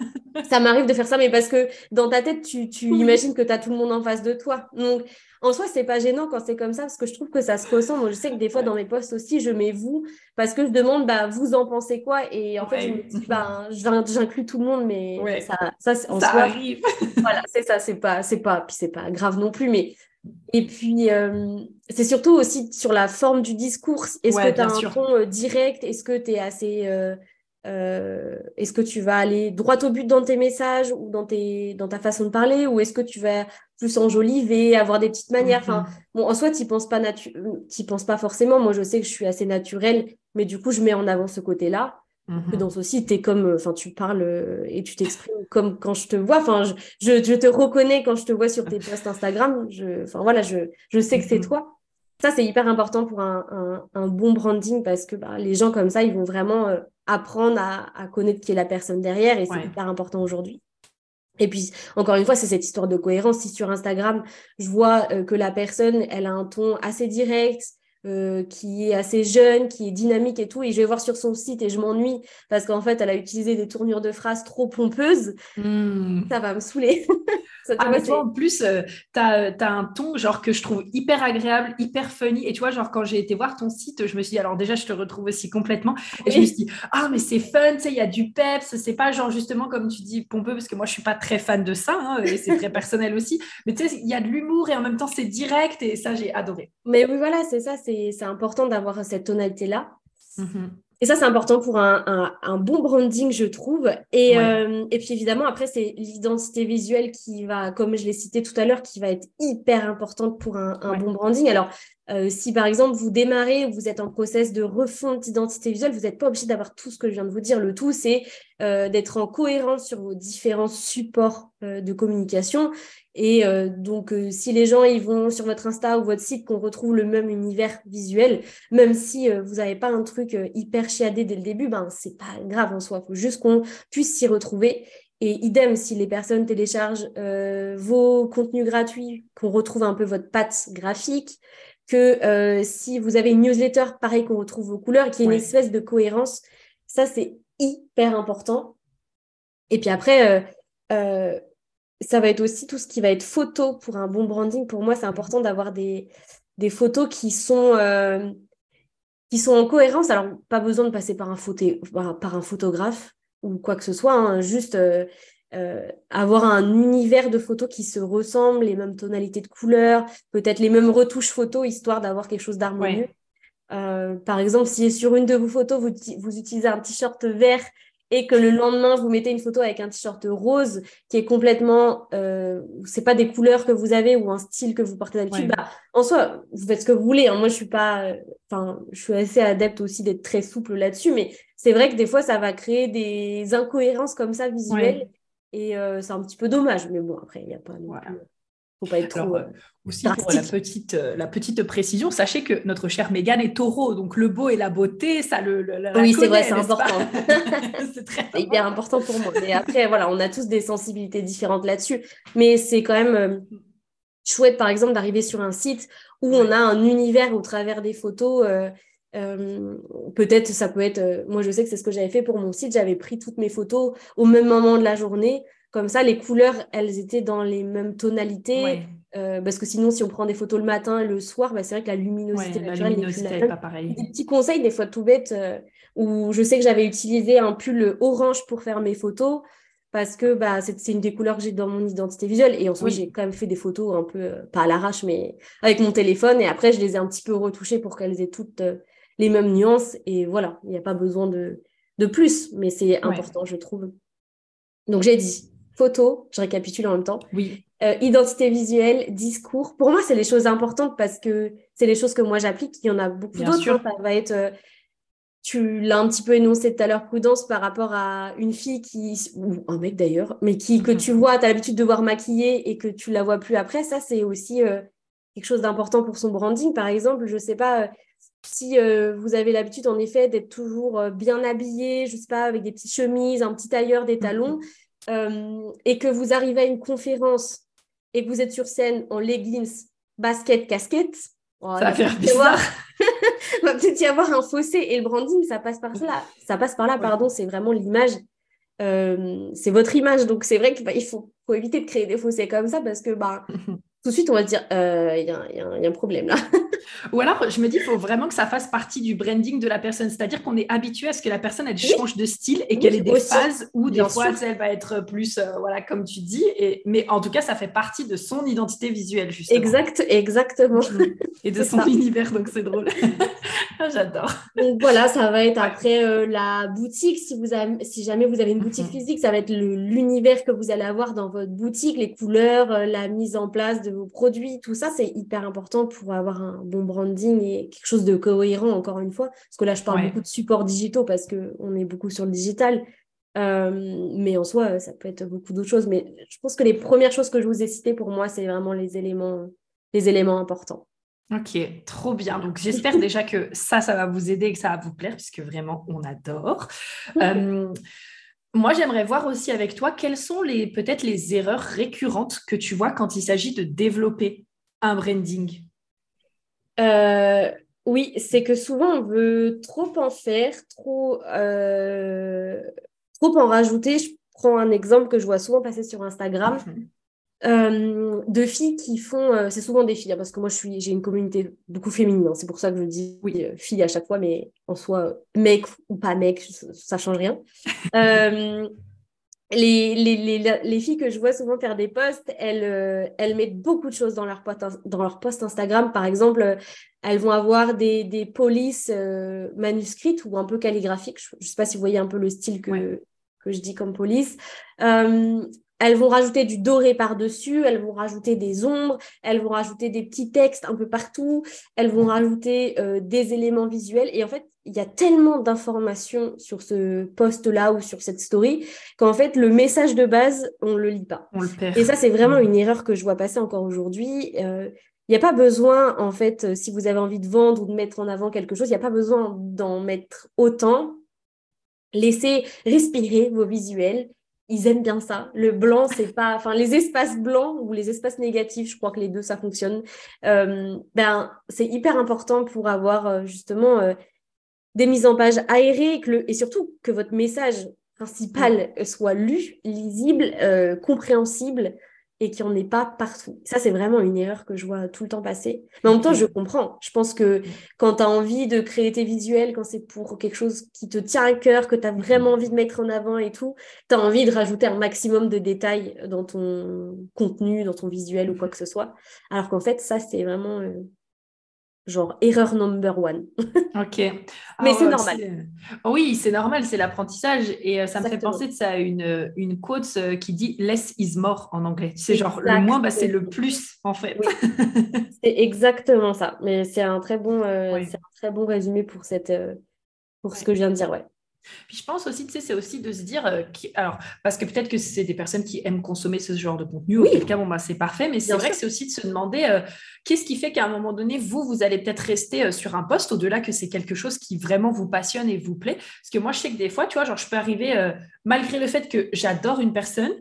ça m'arrive de faire ça, mais parce que dans ta tête, tu, tu imagines que tu as tout le monde en face de toi. Donc, en soi, c'est pas gênant quand c'est comme ça parce que je trouve que ça se ressent. Moi, je sais que des fois, dans mes posts aussi, je mets vous parce que je demande, bah, vous en pensez quoi? Et en fait, je me dis, bah, j'inclus tout le monde, mais ça, ça, en soi, arrive. voilà, c'est ça, c'est pas, c'est pas, puis c'est pas grave non plus, mais. Et puis, euh, c'est surtout aussi sur la forme du discours. Est-ce que tu as un ton euh, direct? Est-ce que tu es assez. Euh, est-ce que tu vas aller droit au but dans tes messages ou dans, tes, dans ta façon de parler? Ou est-ce que tu vas plus enjoliver, avoir des petites manières? Enfin, mhm. bon, en soi, tu penses pas penses pas forcément. Moi, je sais que je suis assez naturelle, mais du coup, je mets en avant ce côté-là. Mm Dans aussi, es comme, enfin, tu parles euh, et tu t'exprimes comme quand je te vois. Enfin, je, je, te reconnais quand je te vois sur tes posts Instagram. Je, enfin voilà, je, je sais que c'est mhm. toi. Ça, c'est hyper important pour un, un, bon branding parce que bah, les gens comme ça, ils vont vraiment euh, apprendre à, à, connaître qui est la personne derrière et c'est hyper important aujourd'hui. Et puis, encore une fois, c'est cette histoire de cohérence. Si sur Instagram, je vois euh, que la personne, elle a un ton assez direct, euh, qui est assez jeune, qui est dynamique et tout, et je vais voir sur son site et je m'ennuie parce qu'en fait, elle a utilisé des tournures de phrases trop pompeuses, hmm. ça va me saouler. ah, mais toi, en plus, euh, tu as, un ton genre que je trouve hyper agréable, hyper funny. Et tu vois, genre, quand j'ai été voir ton site, je me suis dit, alors déjà, je te retrouve aussi complètement. Et je me suis dit, ah, mais c'est fun, tu sais, il y a du peps. C'est pas genre, justement, comme tu dis, pompeux, parce que moi, je suis pas très fan de ça, hein, et c'est très personnel aussi. Mais tu sais, il y a de l'humour et en même temps, c'est direct. Et ça, j'ai adoré. Mais oui, voilà, c'est ça. C'est c'est important d'avoir cette tonalité-là. Mhm. Et ça, c'est important pour un, bon branding, je trouve. Et, euh, et puis évidemment, après, c'est l'identité visuelle qui va, comme je l'ai cité tout à l'heure, qui va être hyper importante pour un, bon branding. Alors, euh, si par exemple, vous démarrez ou vous êtes en process de refonte d'identité visuelle, vous n'êtes pas obligé d'avoir tout ce que je viens de vous dire. Le tout, c'est euh, d'être en cohérence sur vos différents supports de communication et euh, donc, euh, si les gens ils vont sur votre Insta ou votre site, qu'on retrouve le même univers visuel, même si euh, vous n'avez pas un truc hyper chiadé dès le début, ben c'est pas grave en soi. Il faut juste qu'on puisse s'y retrouver. Et idem, si les personnes téléchargent vos contenus gratuits, qu'on retrouve un peu votre patte graphique, que si vous avez une newsletter, pareil qu'on retrouve vos couleurs, qu'il y ait une espèce de cohérence, ça c'est hyper important. Et puis après, ça va être aussi tout ce qui va être photo pour un bon branding. Pour moi, c'est important d'avoir des, des photos qui sont, euh, qui sont en cohérence. Alors, pas besoin de passer par un, par un photographe ou quoi que ce soit, hein. juste euh, euh, avoir un univers de photos qui se ressemblent, les mêmes tonalités de couleurs, peut-être les mêmes retouches photos, histoire d'avoir quelque chose d'harmonieux. par exemple, si sur une de vos photos, vous, vous utilisez un t-shirt vert et que le lendemain, vous mettez une photo avec un t-shirt rose qui est complètement, euh, c'est pas des couleurs que vous avez ou un style que vous portez d'habitude, bah, en soi, vous faites ce que vous voulez. Hein. Moi, je suis pas, enfin, je suis assez adepte aussi d'être très souple là-dessus, mais c'est vrai que des fois, ça va créer des incohérences comme ça visuelles et euh, c'est un petit peu dommage. Mais bon, après, il n'y a pas. Faut pas être trop. Euh, aussi pour la petite, euh, la petite précision, sachez que notre chère Mégane est taureau, donc le beau et la beauté, ça le. oui, c'est vrai, c'est important. c'est très hyper important pour moi. Mais après, voilà, on a tous des sensibilités différentes là-dessus. Mais c'est quand même euh, chouette, par exemple, d'arriver sur un site où on a un univers au travers des photos. peut-être ça peut être moi je sais que c'est ce que j'avais fait pour mon site j'avais pris toutes mes photos au même moment de la journée comme ça, les couleurs, elles étaient dans les mêmes tonalités. Euh, parce que sinon, si on prend des photos le matin et le soir, bah, c'est vrai que la luminosité naturelle n'est pas pareil. Des petits conseils, des fois tout bêtes, euh, où je sais que j'avais utilisé un pull orange pour faire mes photos, parce que bah, c'est une des couleurs que j'ai dans mon identité visuelle. Et ensuite, j'ai quand même fait des photos un peu, euh, pas à l'arrache, mais avec mon téléphone. Et après, je les ai un petit peu retouchées pour qu'elles aient toutes les mêmes nuances. Et voilà, il n'y a pas besoin de, de plus, mais c'est important, je trouve. Donc, j'ai dit photo, je récapitule en même temps. Oui. Euh, identité visuelle, discours. Pour moi, c'est les choses importantes parce que c'est les choses que moi j'applique. Il y en a beaucoup d'autres. Hein. Ça va être, euh, tu l'as un petit peu énoncé tout à l'heure, prudence par rapport à une fille qui, ou un mec d'ailleurs, mais qui que tu vois, tu as l'habitude de voir maquillée et que tu la vois plus après. Ça, c'est aussi euh, quelque chose d'important pour son branding. Par exemple, je sais pas si vous avez l'habitude en effet d'être toujours bien habillé, je sais pas, avec des petites chemises, un petit tailleur, des talons. Euh, et que vous arrivez à une conférence et que vous êtes sur scène en leggings, basket, casquette, ça va faire bizarre. va peut-être y avoir un fossé et le branding, ça passe par là. Ça passe par là, pardon, c'est vraiment l'image. Euh, c'est votre image, donc c'est vrai qu'il bah, faut, faut, éviter de créer des fossés comme ça parce que bah, tout de suite, on va se dire, euh, il y, a un problème là. Ou alors, je me dis, il faut vraiment que ça fasse partie du branding de la personne. C'est-à-dire qu'on est habitué à ce que la personne, elle change de style et qu'elle ait des phases où des fois, elle va être plus, euh, voilà, comme tu dis. Et, mais en tout cas, ça fait partie de son identité visuelle, justement. Exact, exactement. Et de son univers, donc c'est drôle. J'adore. Donc voilà, ça va être après euh, la boutique. Si, vous avez, si jamais vous avez une boutique mhm. physique, ça va être l'univers que vous allez avoir dans votre boutique, les couleurs, euh, la mise en place de vos produits, tout ça, c'est hyper important pour avoir un bon branding et quelque chose de cohérent, encore une fois. Parce que là, je parle beaucoup de supports digitaux parce qu'on est beaucoup sur le digital. Euh, mais en soi, ça peut être beaucoup d'autres choses. Mais je pense que les premières choses que je vous ai citées, pour moi, c'est vraiment les éléments, les éléments importants. Ok, trop bien. Donc j'espère déjà que ça, ça va vous aider et que ça va vous plaire, puisque vraiment, on adore. Euh, moi, j'aimerais voir aussi avec toi quelles sont les peut-être les erreurs récurrentes que tu vois quand il s'agit de développer un branding? Euh, oui, c'est que souvent on veut trop en faire, trop, euh, trop en rajouter. Je prends un exemple que je vois souvent passer sur Instagram. Mhm. Euh, de filles qui font, euh, c'est souvent des filles, hein, parce que moi je suis, j'ai une communauté beaucoup féminine, hein. c'est pour ça que je dis oui, euh, filles à chaque fois, mais en soi, mec ou pas mec, ça change rien. les, les, les, les, filles que je vois souvent faire des posts, elles, elles mettent beaucoup de choses dans leur, post, dans leur post Instagram. Par exemple, elles vont avoir des, des polices manuscrites ou un peu calligraphiques. Je ne sais pas si vous voyez un peu le style que, que je dis comme police. Elles vont rajouter du doré par-dessus, elles vont rajouter des ombres, elles vont rajouter des petits textes un peu partout, elles vont rajouter euh, des éléments visuels. Et en fait, il y a tellement d'informations sur ce post-là ou sur cette story qu'en fait, le message de base, on ne le lit pas. On le perd. Et ça, c'est vraiment une erreur que je vois passer encore aujourd'hui. Euh, il n'y a pas besoin, en fait, si vous avez envie de vendre ou de mettre en avant quelque chose, il n'y a pas besoin d'en mettre autant. Laissez respirer vos visuels ils aiment bien ça. Le blanc, c'est pas. Enfin, les espaces blancs ou les espaces négatifs, je crois que les deux, ça fonctionne. Euh, ben, c'est hyper important pour avoir euh, justement euh, des mises en page aérées et surtout que votre message principal soit lu, lisible, compréhensible et qu'il n'y en ait pas partout. Ça, c'est vraiment une erreur que je vois tout le temps passer. Mais en même temps, je comprends. Je pense que quand tu as envie de créer tes visuels, quand c'est pour quelque chose qui te tient à cœur, que tu as vraiment envie de mettre en avant et tout, tu as envie de rajouter un maximum de détails dans ton contenu, dans ton visuel ou quoi que ce soit. Alors qu'en fait, ça, c'est vraiment euh, genre erreur number one. ok. Mais ah c'est normal. Oui, c'est normal, c'est l'apprentissage. Et euh, ça me fait penser de ça à une, une quote euh, qui dit less is more en anglais. C'est genre le moins, bah, c'est le plus en fait. c'est exactement ça. Mais c'est un très bon, euh, un très bon résumé pour, cette, pour ce que je viens de dire. Ouais. Puis je pense aussi, tu sais, c'est aussi de se dire, euh, alors, parce que peut-être que c'est des personnes qui aiment consommer ce genre de contenu, oui. auquel cas, bon, bah, c'est parfait, mais c'est vrai que c'est aussi de se demander euh, qu'est-ce qui fait qu'à un moment donné, vous, vous allez peut-être rester euh, sur un poste, au-delà que c'est quelque chose qui vraiment vous passionne et vous plaît? Parce que moi, je sais que des fois, tu vois, genre, je peux arriver, malgré le fait que j'adore une personne,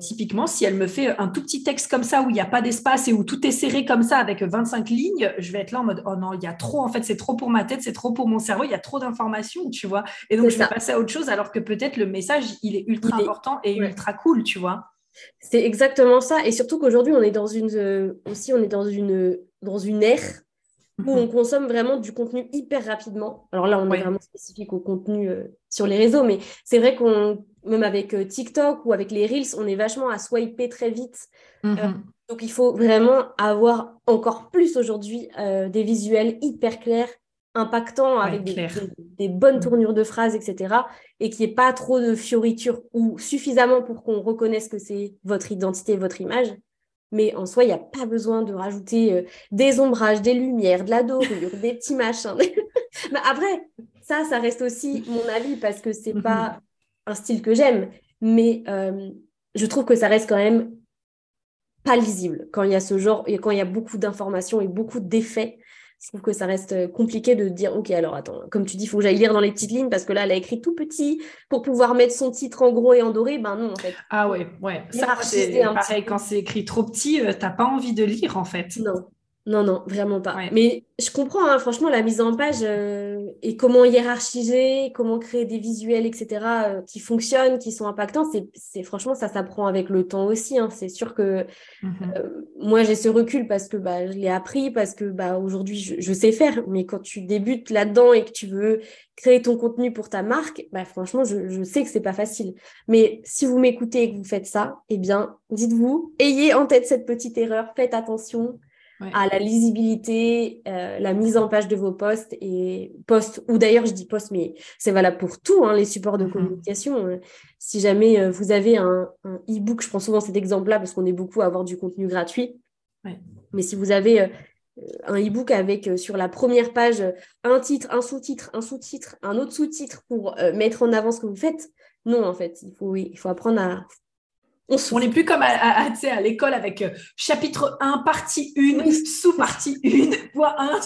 typiquement, si elle me fait un tout petit texte comme ça, où il n'y a pas d'espace et où tout est serré comme ça, avec 25 lignes, je vais être là en mode, oh non, il y a trop, en fait, c'est trop pour ma tête, c'est trop pour mon cerveau, il y a trop d'informations, tu vois? Et donc, je vais passer à autre chose alors que peut-être le message, il est ultra important et ultra cool, tu vois. C'est exactement ça. Et surtout qu'aujourd'hui, on est dans une euh, aussi, on est dans une dans une ère où on mhm. consomme vraiment du contenu hyper rapidement. Alors là, on est vraiment spécifique au contenu euh, sur les réseaux, mais c'est vrai qu'on même avec euh, TikTok ou avec les Reels, on est vachement à swiper très vite. Mhm. donc il faut vraiment avoir encore plus aujourd'hui des visuels hyper clairs, impactant avec des, bonnes mm. tournures de phrases, etc. Et qu'il n'y ait pas trop de fioritures ou suffisamment pour qu'on reconnaisse que c'est votre identité, votre image. Mais en soi, il n'y a pas besoin de rajouter euh, des ombrages, des lumières, de la dorure, des petits machins. Mais après, ça, ça reste aussi mon avis parce que c'est pas mm-hmm. un style que j'aime. Mais euh, je trouve que ça reste quand même pas lisible quand il y a ce genre, et quand il y a beaucoup d'informations et beaucoup d'effets je trouve que ça reste euh, compliqué de dire, OK, alors attends, comme tu dis, il faut que j'aille lire dans les petites lignes parce que là, elle a écrit tout petit pour pouvoir mettre son titre en gros et en doré. Ben non, en fait. Ah ouais, ouais. Ça, c'est pareil, quand c'est écrit trop petit, euh, t'as pas envie de lire, en fait. Non, non, non, vraiment pas. Mais je comprends, hein, franchement, la mise en page euh, et comment hiérarchiser, comment créer des visuels, etc., euh, qui fonctionnent, qui sont impactants, c'est franchement, ça s'apprend avec le temps aussi. Hein. C'est sûr que mmh euh, moi, j'ai ce recul parce que bah, je l'ai appris, parce que bah, aujourd'hui, je, sais faire. Mais quand tu débutes là-dedans et que tu veux créer ton contenu pour ta marque, bah, franchement, je, je sais que c'est pas facile. Mais si vous m'écoutez et que vous faites ça, eh bien, dites-vous, ayez en tête cette petite erreur, faites attention à la lisibilité, euh, la mise en page de vos posts et posts, ou d'ailleurs je dis posts, mais c'est valable pour tout, hein, les supports de mm-hmm. communication. Hein. Si jamais euh, vous avez un, e-book, je prends souvent cet exemple-là parce qu'on est beaucoup à avoir du contenu gratuit, mais si vous avez euh, un e-book avec sur la première page un titre, un sous-titre, un sous-titre, un autre sous-titre pour mettre en avant ce que vous faites, non, en fait, il faut, il faut apprendre à on n'est plus comme à, à, l'école avec euh, chapitre 1, partie 1, sous-partie 1, point 1.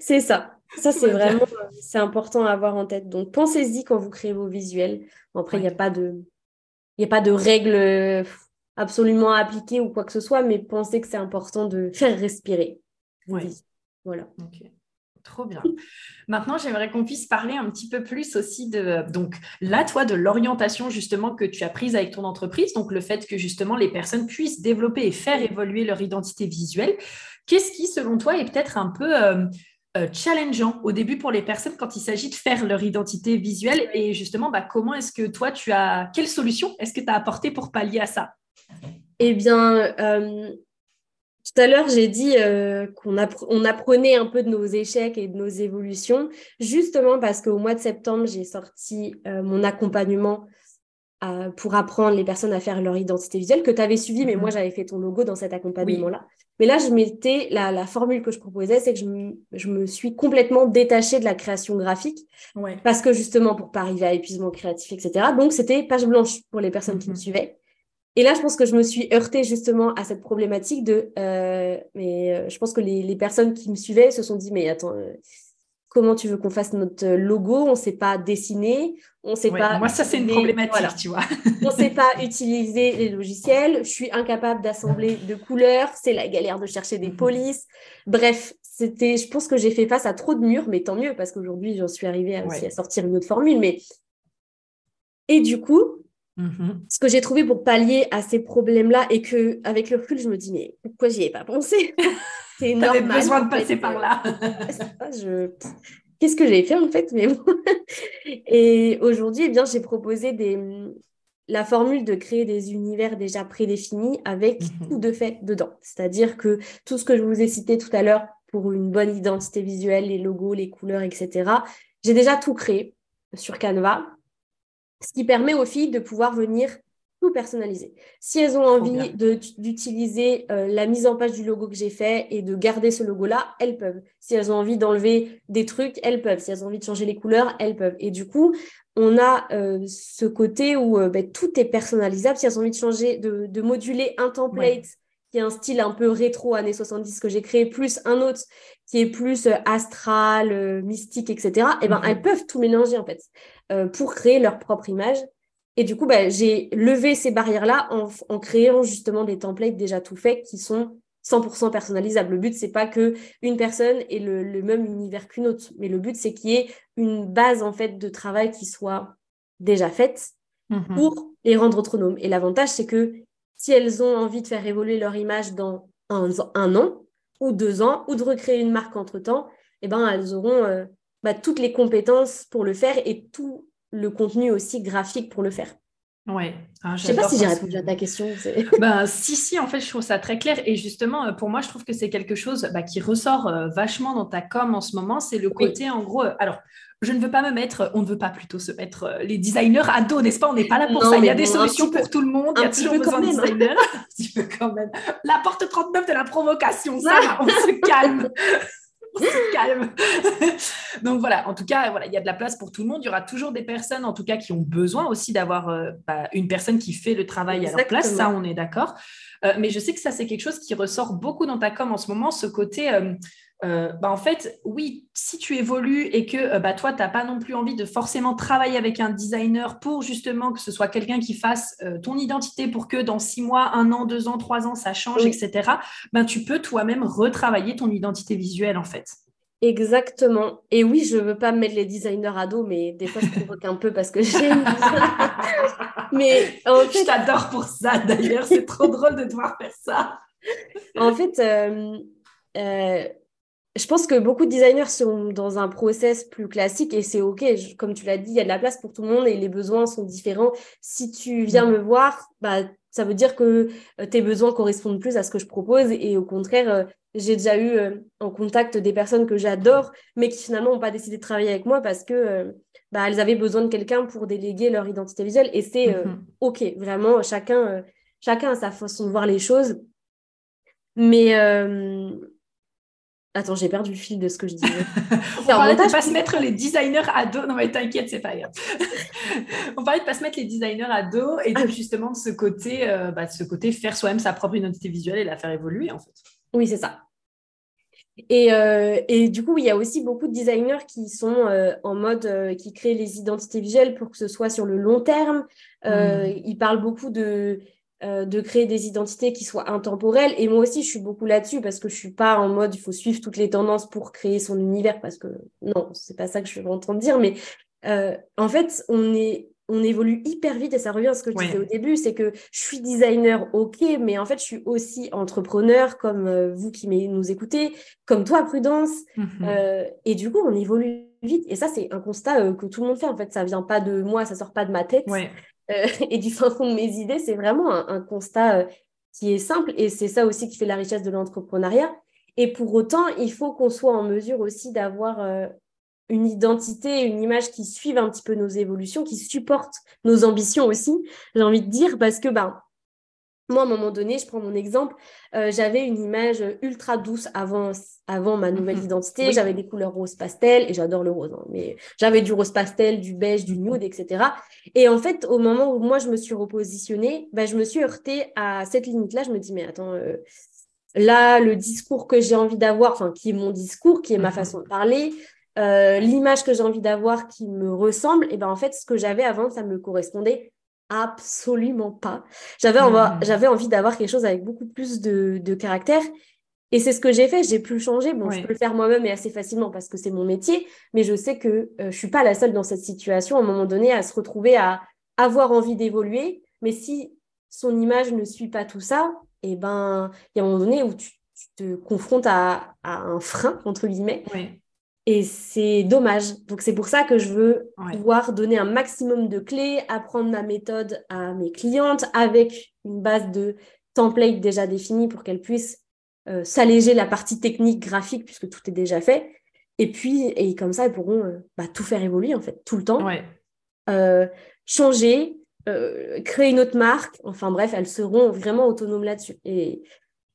c'est ça. Ça, c'est vraiment c'est important à avoir en tête. Donc, pensez-y quand vous créez vos visuels. Après, il n'y a pas de il a pas de règles euh, absolument à appliquer ou quoi que ce soit, mais pensez que c'est important de faire respirer. Voilà. Trop bien. Maintenant, j'aimerais qu'on puisse parler un petit peu plus aussi de, donc là, toi, de l'orientation justement que tu as prise avec ton entreprise, donc le fait que justement les personnes puissent développer et faire évoluer leur identité visuelle. Qu'est-ce qui, selon toi, est peut-être un peu euh, euh, challengeant au début pour les personnes quand il s'agit de faire leur identité visuelle? Et justement, bah, comment est-ce que toi, tu as, quelle solution est-ce que tu as apporté pour pallier à ça? Eh bien, euh, tout à l'heure, j'ai dit euh, qu'on apprenait un peu de nos échecs et de nos évolutions, justement parce qu'au mois de septembre, j'ai sorti euh, mon accompagnement euh, pour apprendre les personnes à faire leur identité visuelle, que tu avais suivi, mais moi, mhm. j'avais fait ton logo dans cet accompagnement-là. Mais là, je m'étais, la, formule que je proposais, c'est que je, me suis complètement détachée de la création graphique, parce que justement, pour pas arriver à épuisement créatif, etc. Donc, c'était page blanche pour les personnes qui me mhm. suivaient. Et là, je pense que je me suis heurtée justement à cette problématique de. Euh, mais euh, je pense que les, personnes qui me suivaient se sont dit Mais attends, euh, comment tu veux qu'on fasse notre logo? On ne sait pas dessiner, on sait pas. Moi, ça, c'est une problématique, tu vois. on ne sait pas utiliser les logiciels, je suis incapable d'assembler de couleurs, c'est la galère de chercher des mhm. polices. Bref, c'était, je pense que j'ai fait face à trop de murs, mais tant mieux, parce qu'aujourd'hui, j'en suis arrivée à, aussi à sortir une autre formule. Mais... Et du coup, Mm-hmm. Ce que j'ai trouvé pour pallier à ces problèmes-là et que avec le recul, je me dis mais pourquoi j'y ai pas pensé? C'est normal. besoin de passer par là. je... Qu'est-ce que j'ai fait en fait? Mais Et aujourd'hui, eh bien, j'ai proposé des... la formule de créer des univers déjà prédéfinis avec mm-hmm. tout de fait dedans. C'est-à-dire que tout ce que je vous ai cité tout à l'heure pour une bonne identité visuelle, les logos, les couleurs, etc. J'ai déjà tout créé sur Canva ce qui permet aux filles de pouvoir venir tout personnaliser. Si elles ont envie d'utiliser euh, la mise en page du logo que j'ai fait et de garder ce logo-là, elles peuvent. Si elles ont envie d'enlever des trucs, elles peuvent. Si elles ont envie de changer les couleurs, elles peuvent. Et du coup, on a euh, ce côté où euh, ben, tout est personnalisable. Si elles ont envie de changer, de, moduler un template qui est un style un peu rétro années 70 que j'ai créé, plus un autre qui est plus astral, mystique, etc., eh ben, mm-hmm. elles peuvent tout mélanger en fait pour créer leur propre image et du coup, bah, j'ai levé ces barrières-là en, créant justement des templates déjà tout faits qui sont 100% personnalisables. Le but, c'est pas que une personne ait le, même univers qu'une autre, mais le but, c'est qu'il y ait une base en fait de travail qui soit déjà faite mm-hmm. pour les rendre autonomes. Et l'avantage, c'est que si elles ont envie de faire évoluer leur image dans un, an ou deux ans, ou de recréer une marque entre-temps, eh ben, elles auront euh, bah, toutes les compétences pour le faire et tout le contenu aussi graphique pour le faire. Ouais. Ah, je sais pas si j'ai répondu à ta question. ben, si, si, en fait, je trouve ça très clair. Et justement, euh, pour moi, je trouve que c'est quelque chose bah, qui ressort euh, vachement dans ta com en ce moment. C'est le côté, en gros, euh, alors, je ne veux pas me mettre, on ne veut pas plutôt se mettre les designers à dos, n'est-ce pas? On n'est pas là pour ça. Il y a des solutions pour tout le monde. Il y a toujours besoin de designers. un petit peu quand même. La porte 39 de la provocation, ça, on se calme. calme. Donc voilà, en tout cas, voilà, il y a de la place pour tout le monde. Il y aura toujours des personnes, en tout cas, qui ont besoin aussi d'avoir euh, bah, une personne qui fait le travail à leur place. Ça, on est d'accord. Euh, mais je sais que ça, c'est quelque chose qui ressort beaucoup dans ta com en ce moment, ce côté. Euh, bah en fait, oui, si tu évolues et que euh, bah, toi, tu n'as pas non plus envie de forcément travailler avec un designer pour justement que ce soit quelqu'un qui fasse euh, ton identité pour que dans six mois, un an, deux ans, trois ans, ça change, etc., ben, tu peux toi-même retravailler ton identité visuelle en fait. Exactement. Et oui, je ne veux pas mettre les designers à dos, mais des fois, je provoque un peu parce que j'aime. mais en fait... Je t'adore pour ça, d'ailleurs. C'est trop drôle de devoir faire ça. en fait, je pense que beaucoup de designers sont dans un process plus classique et c'est OK. comme tu l'as dit, il y a de la place pour tout le monde et les besoins sont différents. Si tu viens mm. me voir, bah, ça veut dire que euh, tes besoins correspondent plus à ce que je propose et au contraire, euh, j'ai déjà eu euh, en contact des personnes que j'adore mais qui finalement n'ont pas décidé de travailler avec moi parce que bah, elles avaient besoin de quelqu'un pour déléguer leur identité visuelle et c'est mm-hmm. OK. Vraiment, chacun, chacun a sa façon de voir les choses. Mais Attends, j'ai perdu le fil de ce que je disais. On parlait de ne pas se mettre les designers à dos. Non, mais t'inquiète, c'est pas grave. On parlait de pas se mettre les designers à dos et ah justement de ce côté, euh, bah, de ce côté faire soi-même sa propre identité visuelle et la faire évoluer en fait. Oui, c'est ça. Et, euh, et, du coup, il y a aussi beaucoup de designers qui sont euh, en mode, qui créent les identités visuelles pour que ce soit sur le long terme. Hmm. Ils parlent beaucoup de euh, de créer des identités qui soient intemporelles. Et moi aussi, je suis beaucoup là-dessus parce que je suis pas en mode il faut suivre toutes les tendances pour créer son univers parce que non, c'est pas ça que je suis en train de dire. Mais euh, en fait, on est on évolue hyper vite et ça revient à ce que je disais au début, c'est que je suis designer, ok, mais en fait, je suis aussi entrepreneur comme euh, vous qui nous écoutez, comme toi, Prudence. Mm-hmm. et du coup, on évolue vite. Et ça, c'est un constat que tout le monde fait. En fait, ça vient pas de moi, ça sort pas de ma tête. Euh, et du fin fond de mes idées, c'est vraiment un, constat euh, qui est simple et c'est ça aussi qui fait la richesse de l'entrepreneuriat. Et pour autant, il faut qu'on soit en mesure aussi d'avoir euh, une identité, une image qui suive un petit peu nos évolutions, qui supporte nos ambitions aussi, j'ai envie de dire, parce que ben, moi, à un moment donné, je prends mon exemple, euh, j'avais une image ultra douce avant, avant ma nouvelle mhm. identité. J'avais des couleurs rose pastel, et j'adore le rose, hein, mais j'avais du rose pastel, du beige, du nude, etc. Et en fait, au moment où moi, je me suis repositionnée, bah, je me suis heurtée à cette limite-là. Je me dis, mais attends, euh, là, le discours que j'ai envie d'avoir, enfin, qui est mon discours, qui est ma mhm. façon de parler, euh, l'image que j'ai envie d'avoir qui me ressemble, et ben en fait, ce que j'avais avant, ça me correspondait absolument pas. J'avais mmh. j'avais envie d'avoir quelque chose avec beaucoup plus de, de caractère. Et c'est ce que j'ai fait. J'ai pu le changer. Bon, je peux le faire moi-même et assez facilement parce que c'est mon métier. Mais je sais que je euh, je suis pas la seule dans cette situation à un moment donné à se retrouver à avoir envie d'évoluer. Mais si son image ne suit pas tout ça, et eh ben, il y a un moment donné où tu, te confrontes à, à, un frein, entre guillemets. Et c'est dommage. Donc c'est pour ça que je veux pouvoir donner un maximum de clés, apprendre ma méthode à mes clientes avec une base de template déjà définie pour qu'elles puissent euh, s'alléger la partie technique, graphique, puisque tout est déjà fait. Et puis, et comme ça, elles pourront euh, bah, tout faire évoluer, en fait, tout le temps. Ouais. Euh, changer, créer une autre marque. Enfin bref, elles seront vraiment autonomes là-dessus. Et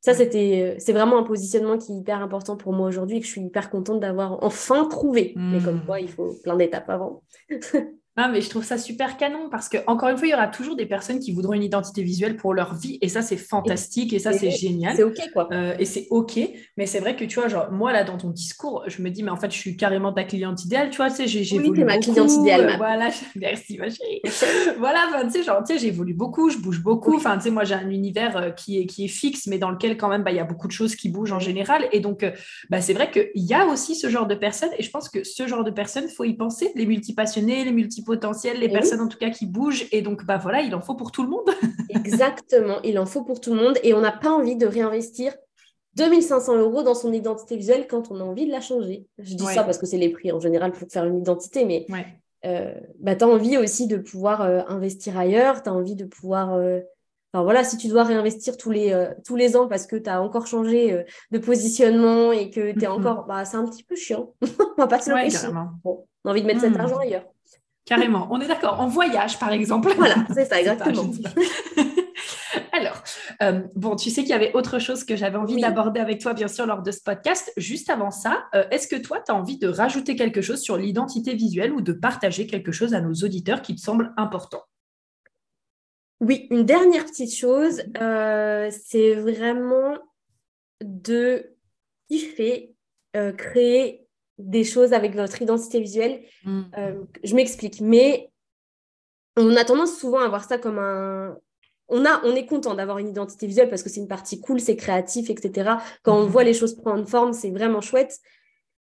ça, c'était, c'est vraiment un positionnement qui est hyper important pour moi aujourd'hui et que je suis hyper contente d'avoir enfin trouvé. Mais comme hmm. quoi, il faut plein d'étapes avant. Non, mais je trouve ça super canon parce que, encore une fois, il y aura toujours des personnes qui voudront une identité visuelle pour leur vie et ça, c'est fantastique et, ça, c'est génial. C'est OK, quoi. Euh, et c'est OK, mais c'est vrai que, tu vois, genre, moi, là, dans ton discours, je me dis, mais en fait, je suis carrément ta cliente idéale, tu vois, tu sais, j'ai Oui, ma cliente idéale. Euh, voilà, merci, ma chérie. voilà, tu sais, genre, tu sais, j'évolue beaucoup, je bouge beaucoup. Enfin, tu sais, moi, j'ai un univers euh, qui est, qui est fixe, mais dans lequel, quand même, bah, il y a beaucoup de choses qui bougent en général. Et donc, bah, c'est vrai qu'il y a aussi ce genre de personnes et je pense que ce genre de personnes, il faut y penser, les multipassionnés, les multipotentiels, les personnes en tout cas qui bougent. Et donc, bah voilà, il en faut pour tout le monde. Exactement, il en faut pour tout le monde. Et on n'a pas envie de réinvestir 2500 euros dans son identité visuelle quand on a envie de la changer. Je dis ça parce que c'est les prix en général pour faire une identité, mais euh, bah, tu as envie aussi de pouvoir euh, investir ailleurs, tu as envie de pouvoir... Euh, enfin, voilà, si tu dois réinvestir tous les, tous les ans parce que tu as encore changé de positionnement et que tu es mhm. encore... Bah, c'est un petit peu chiant. on va pas se bon, on a envie de mettre cet hmm. argent ailleurs. Carrément, on est d'accord. En voyage, par exemple. Voilà, c'est ça, exactement. Alors, euh, bon, tu sais qu'il y avait autre chose que j'avais envie d'aborder avec toi, bien sûr, lors de ce podcast. Juste avant ça, euh, est-ce que toi, tu as envie de rajouter quelque chose sur l'identité visuelle ou de partager quelque chose à nos auditeurs qui te semble important? Oui, une dernière petite chose, euh, c'est vraiment de kiffer, créer des choses avec votre identité visuelle. Mm. Euh, je m'explique. Mais on a tendance souvent à voir ça comme un. On, a, on est content d'avoir une identité visuelle parce que c'est une partie cool, c'est créatif, etc. Quand on mm-hmm. voit les choses prendre forme, c'est vraiment chouette.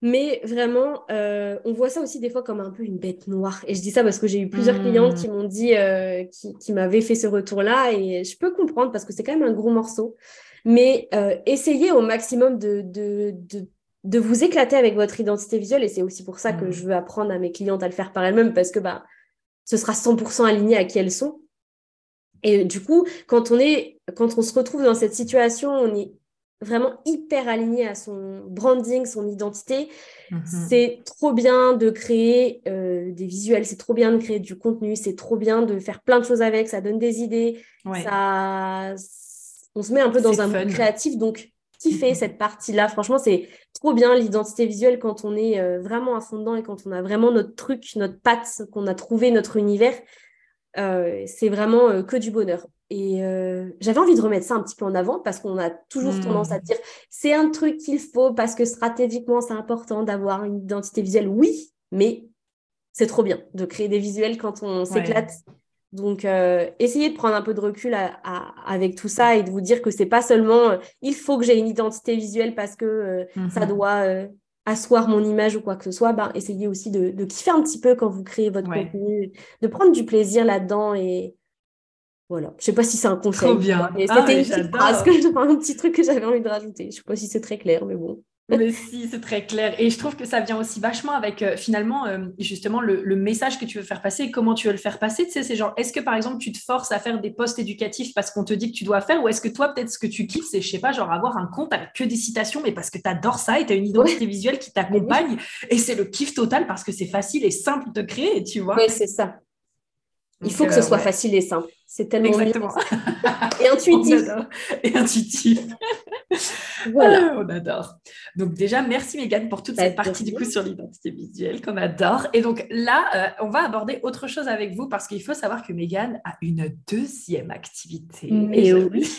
Mais vraiment, euh, on voit ça aussi des fois comme un peu une bête noire. Et je dis ça parce que j'ai eu plusieurs clientes mm. qui m'ont dit, euh, qui, m'avaient fait ce retour-là. Et je peux comprendre parce que c'est quand même un gros morceau. Mais essayez au maximum de, de, de de vous éclater avec votre identité visuelle. Et c'est aussi pour ça que mm. je veux apprendre à mes clientes à le faire par elles-mêmes parce que bah, ce sera 100% aligné à qui elles sont. Et du coup, quand on, est, quand on se retrouve dans cette situation, on est vraiment hyper aligné à son branding, son identité. Mm-hmm. C'est trop bien de créer euh, des visuels, c'est trop bien de créer du contenu, c'est trop bien de faire plein de choses avec, ça donne des idées, ça... on se met un peu dans un monde créatif. Donc, fait mhm. cette partie-là. Franchement, c'est trop bien l'identité visuelle quand on est euh, vraiment à fond dedans et quand on a vraiment notre truc, notre patte, qu'on a trouvé notre univers. Euh, c'est vraiment euh, que du bonheur. Et j'avais envie de remettre ça un petit peu en avant parce qu'on a toujours hmm. tendance à dire c'est un truc qu'il faut parce que stratégiquement c'est important d'avoir une identité visuelle. Oui, mais c'est trop bien de créer des visuels quand on s'éclate donc, euh, essayez de prendre un peu de recul avec tout ça et de vous dire que c'est pas seulement euh, il faut que j'ai une identité visuelle parce que euh, ça mhm. doit asseoir mon image ou quoi que ce soit. Ben, essayez aussi de, kiffer un petit peu quand vous créez votre contenu, de prendre du plaisir là-dedans et voilà. Je sais pas si c'est un conseil. Trop bien. C'était ah, une petite phrase, un petit truc que j'avais envie de rajouter. Je sais pas si c'est très clair, mais bon. Mais si, c'est très clair. Et je trouve que ça vient aussi vachement avec euh, finalement euh, justement le, message que tu veux faire passer et comment tu veux le faire passer. Tu sais, c'est genre, est-ce que par exemple tu te forces à faire des posts éducatifs parce qu'on te dit que tu dois faire ou est-ce que toi, peut-être ce que tu kiffes, c'est, je sais pas, genre avoir un compte avec que des citations, mais parce que tu adores ça et tu as une identité visuelle qui t'accompagne et c'est le kiff total parce que c'est facile et simple de créer, tu vois. Oui, c'est ça. Il faut que ce euh, soit facile et simple. C'est tellement Exactement. et intuitif. et intuitif. voilà. on adore. Donc déjà, merci Megan pour toute bah, cette partie du coup sur l'identité visuelle qu'on adore. Et donc là, euh, on va aborder autre chose avec vous parce qu'il faut savoir que Megan a une deuxième activité. et oui.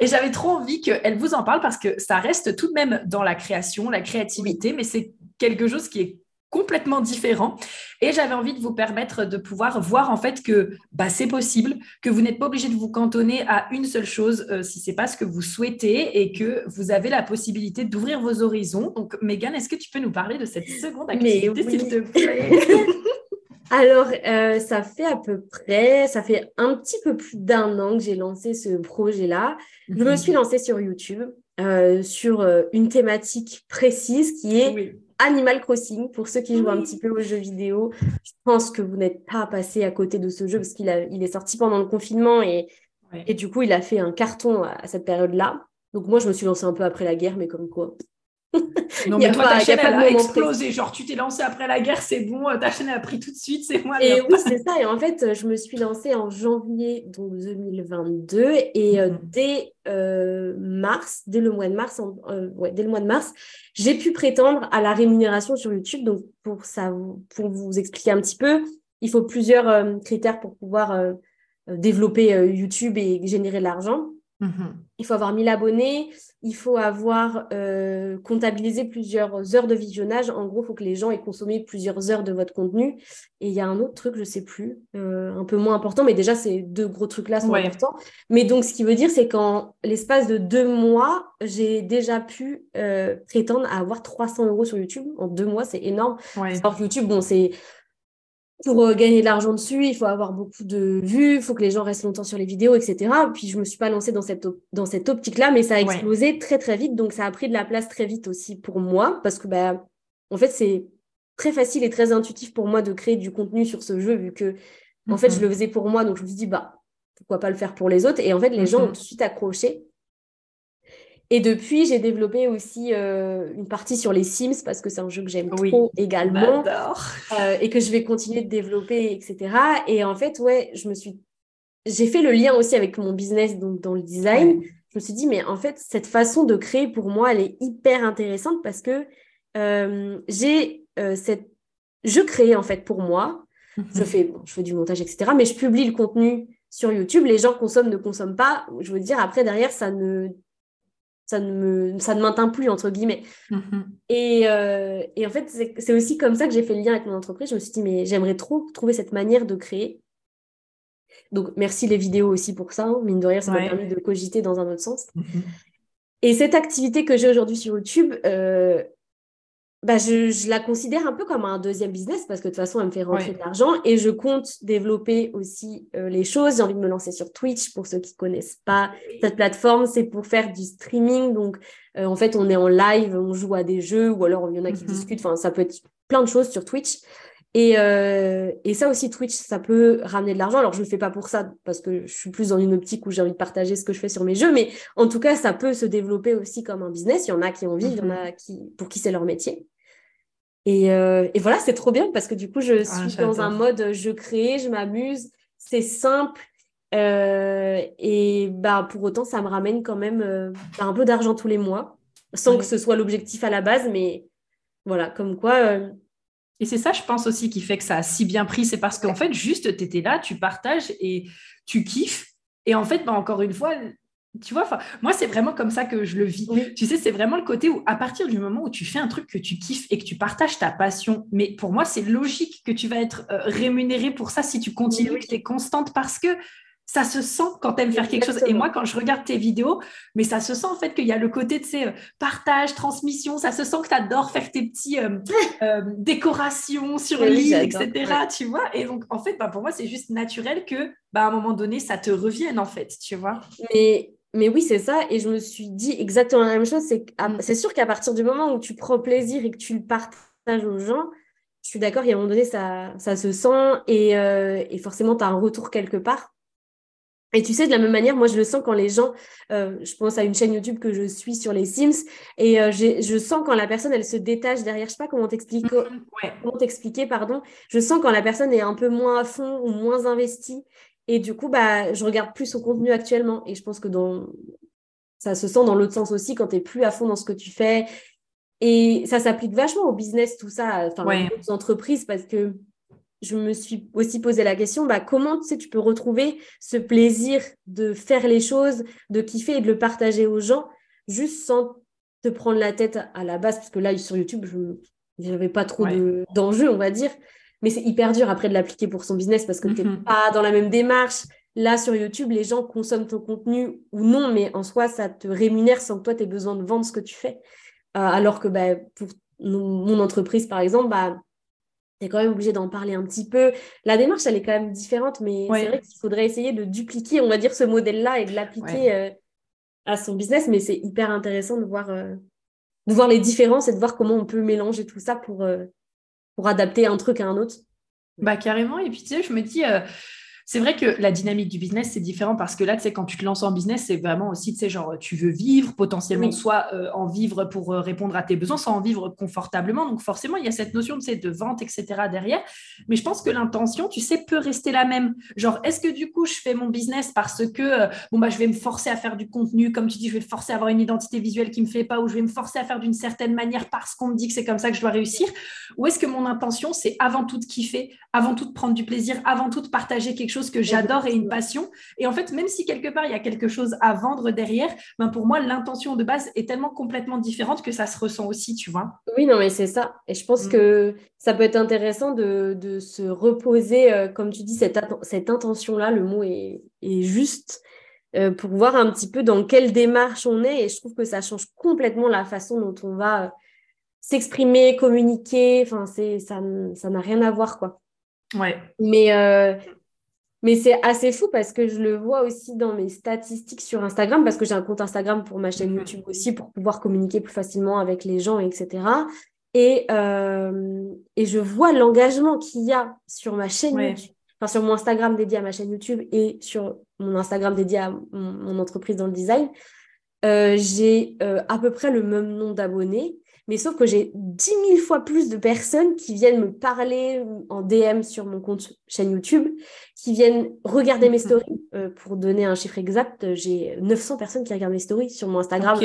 et j'avais trop envie qu'elle vous en parle parce que ça reste tout de même dans la création, la créativité, mais c'est quelque chose qui est complètement différent. Et j'avais envie de vous permettre de pouvoir voir en fait que bah, c'est possible, que vous n'êtes pas obligé de vous cantonner à une seule chose euh, si ce n'est pas ce que vous souhaitez et que vous avez la possibilité d'ouvrir vos horizons. Donc, Megan, est-ce que tu peux nous parler de cette seconde activité, s'il te plaît? Alors, euh, ça fait à peu près, ça fait un petit peu plus d'un an que j'ai lancé ce projet-là. Je me mhm. suis lancée sur YouTube euh, sur une thématique précise qui est Animal Crossing, pour ceux qui jouent un petit peu aux jeux vidéo, je pense que vous n'êtes pas passé à côté de ce jeu parce qu'il il est sorti pendant le confinement et, et du coup, il a fait un carton à, cette période-là. Donc moi, je me suis lancée un peu après la guerre, mais comme quoi, Non, mais toi, ta chaîne, elle a explosé. Genre, tu t'es lancé après la guerre, c'est bon, ta chaîne, a pris tout de suite, c'est moi. Et oui, c'est ça. Et en fait, je me suis lancée en janvier donc, 2022. Et euh, mhm. dès euh, mars, dès le mois de mars, euh, ouais, dès le mois de mars, j'ai pu prétendre à la rémunération sur YouTube. Donc, pour, ça, pour vous expliquer un petit peu, il faut plusieurs critères pour pouvoir développer YouTube et générer de l'argent. Mhm. Il faut avoir 1000 abonnés, il faut avoir euh, comptabilisé plusieurs heures de visionnage. En gros, il faut que les gens aient consommé plusieurs heures de votre contenu. Et il y a un autre truc, je ne sais plus, euh, un peu moins important, mais déjà, ces deux gros trucs-là sont importants. Mais donc, ce qui veut dire, c'est qu'en l'espace de deux mois, j'ai déjà pu euh, prétendre à avoir 300 euros sur YouTube. En deux mois, c'est énorme. Ouais. YouTube, bon, c'est pour euh, gagner de l'argent dessus, il faut avoir beaucoup de vues, il faut que les gens restent longtemps sur les vidéos, etc. Puis je me suis pas lancée dans cette, dans cette optique-là, mais ça a explosé très très vite, donc ça a pris de la place très vite aussi pour moi, parce que bah, en fait c'est très facile et très intuitif pour moi de créer du contenu sur ce jeu, vu que en fait je mm-hmm. le faisais pour moi, donc je me suis dit bah pourquoi pas le faire pour les autres, et en fait les gens mm-hmm. ont tout de suite accroché. Et depuis, j'ai développé aussi euh, une partie sur les Sims parce que c'est un jeu que j'aime trop également euh, et que je vais continuer de développer, etc. Et en fait, ouais, je me suis, j'ai fait le lien aussi avec mon business donc dans le design. Je me suis dit, mais en fait, cette façon de créer pour moi, elle est hyper intéressante parce que euh, j'ai cette, je crée en fait pour moi. Mhm. Je fais, je fais du montage, etc. Mais je publie le contenu sur YouTube. Les gens consomment, ne consomment pas. Je veux dire, après derrière, ça ne ça ne me ça ne m'atteint plus entre guillemets mm-hmm. et, euh, et, en fait c'est aussi comme ça que j'ai fait le lien avec mon entreprise je me suis dit mais j'aimerais trop trouver cette manière de créer donc merci les vidéos aussi pour ça hein. mine de rien ça m'a permis de cogiter dans un autre sens mm-hmm. et cette activité que j'ai aujourd'hui sur YouTube euh, bah, je, la considère un peu comme un deuxième business parce que de toute façon, elle me fait rentrer de l'argent et je compte développer aussi euh, les choses. J'ai envie de me lancer sur Twitch pour ceux qui connaissent pas cette plateforme. C'est pour faire du streaming. Donc, euh, en fait, on est en live, on joue à des jeux ou alors il y en a qui mm-hmm. discutent. Enfin, ça peut être plein de choses sur Twitch. Et, euh, et ça aussi, Twitch, ça peut ramener de l'argent. Alors, je ne le fais pas pour ça parce que je suis plus dans une optique où j'ai envie de partager ce que je fais sur mes jeux. Mais en tout cas, ça peut se développer aussi comme un business. Il y en a qui en vivent, il y en mm-hmm. a qui, pour qui c'est leur métier. Et, euh, et voilà, c'est trop bien parce que du coup, je ah, suis dans un mode je crée, je m'amuse, c'est simple. Euh, et bah, pour autant, ça me ramène quand même euh, un peu d'argent tous les mois, sans que ce soit l'objectif à la base. Mais voilà, comme quoi. Et c'est ça, je pense aussi, qui fait que ça a si bien pris. C'est parce qu'en fait, juste, tu étais là, tu partages et tu kiffes. Et en fait, bah, encore une fois, tu vois, moi, c'est vraiment comme ça que je le vis. Tu sais, c'est vraiment le côté où, à partir du moment où tu fais un truc que tu kiffes et que tu partages ta passion, mais pour moi, c'est logique que tu vas être euh, rémunéré pour ça si tu continues, que tu es constante parce que ça se sent quand tu aimes faire quelque chose. Et moi, quand je regarde tes vidéos, mais ça se sent en fait qu'il y a le côté de ces euh, partage, transmission, ça se sent que tu adores faire tes petits euh, décorations sur l'île, etc. Tu vois. Et donc, en fait, bah, pour moi, c'est juste naturel que, bah, à un moment donné, ça te revienne, en fait, tu vois. Mais mais oui, c'est ça. Et je me suis dit exactement la même chose. C'est, c'est sûr qu'à partir du moment où tu prends plaisir et que tu le partages aux gens, je suis d'accord, qu'à un moment donné, ça, ça se sent et, euh, et forcément, tu as un retour quelque part. Et tu sais, de la même manière, moi, je le sens quand les gens, euh, je pense à une chaîne YouTube que je suis sur les Sims, et euh, je sens quand la personne, elle se détache derrière, je sais pas comment t'expliquer, mm-hmm. comment t'expliquer, pardon, je sens quand la personne est un peu moins à fond ou moins investie, et du coup, bah, je regarde plus son contenu actuellement. Et je pense que dans... ça se sent dans l'autre sens aussi quand tu es plus à fond dans ce que tu fais. Et ça s'applique vachement au business, tout ça, enfin, aux entreprises, parce que je me suis aussi posé la question, bah, comment tu, sais, tu peux retrouver ce plaisir de faire les choses, de kiffer et de le partager aux gens, juste sans te prendre la tête à la base, parce que là, sur YouTube, je n'avais pas trop d'enjeux, on va dire. Mais c'est hyper dur après de l'appliquer pour son business parce que tu n'es mhm. pas dans la même démarche. Là, sur YouTube, les gens consomment ton contenu ou non, mais en soi, ça te rémunère sans que toi, tu aies besoin de vendre ce que tu fais. Euh, alors que bah, pour mon entreprise, par exemple, bah, tu es quand même obligé d'en parler un petit peu. La démarche, elle est quand même différente, mais c'est vrai qu'il faudrait essayer de dupliquer, on va dire, ce modèle-là et de l'appliquer euh, à son business. Mais c'est hyper intéressant de voir, euh, de voir les différences et de voir comment on peut mélanger tout ça pour, pour adapter un truc à un autre Bah carrément. Et puis tu sais, je me dis, euh, C'est vrai que la dynamique du business, c'est différent parce que là, tu sais, quand tu te lances en business, c'est vraiment aussi, tu sais, genre, tu veux vivre, potentiellement, soit euh, en vivre pour euh, répondre à tes besoins, soit en vivre confortablement. Donc, forcément, il y a cette notion, tu sais, de vente, etc. derrière. Mais je pense que l'intention, tu sais, peut rester la même. Genre, est-ce que du coup, je fais mon business parce que, euh, bon, bah, je vais me forcer à faire du contenu, comme tu dis, je vais me forcer à avoir une identité visuelle qui me fait pas, ou je vais me forcer à faire d'une certaine manière parce qu'on me dit que c'est comme ça que je dois réussir? Ou est-ce que mon intention, c'est avant tout de kiffer, avant tout de prendre du plaisir, avant tout de partager quelque chose que j'adore et une passion. Et en fait, même si quelque part il y a quelque chose à vendre derrière, ben pour moi, l'intention de base est tellement complètement différente que ça se ressent aussi, tu vois. Oui, non, mais c'est ça. Et je pense mm. que ça peut être intéressant de, de se reposer, euh, comme tu dis, cette, cette intention-là, le mot est, est juste. Euh, pour voir un petit peu dans quelle démarche on est. Et je trouve que ça change complètement la façon dont on va euh, s'exprimer, communiquer. Enfin, c'est ça, ça n'a rien à voir, quoi. Ouais. Mais, euh, mais c'est assez fou parce que je le vois aussi dans mes statistiques sur Instagram, parce que j'ai un compte Instagram pour ma chaîne mhm. YouTube aussi, pour pouvoir communiquer plus facilement avec les gens, etc. Et, euh, et je vois l'engagement qu'il y a sur ma chaîne YouTube, enfin sur mon Instagram dédié à ma chaîne YouTube et sur mon Instagram dédié à mon, entreprise dans le design. Euh, j'ai à peu près le même nombre d'abonnés, mais sauf que j'ai 10 000 fois plus de personnes qui viennent me parler en DM sur mon compte chaîne YouTube, qui viennent regarder mes mhm. stories. Euh, pour donner un chiffre exact, j'ai 900 personnes qui regardent mes stories sur mon Instagram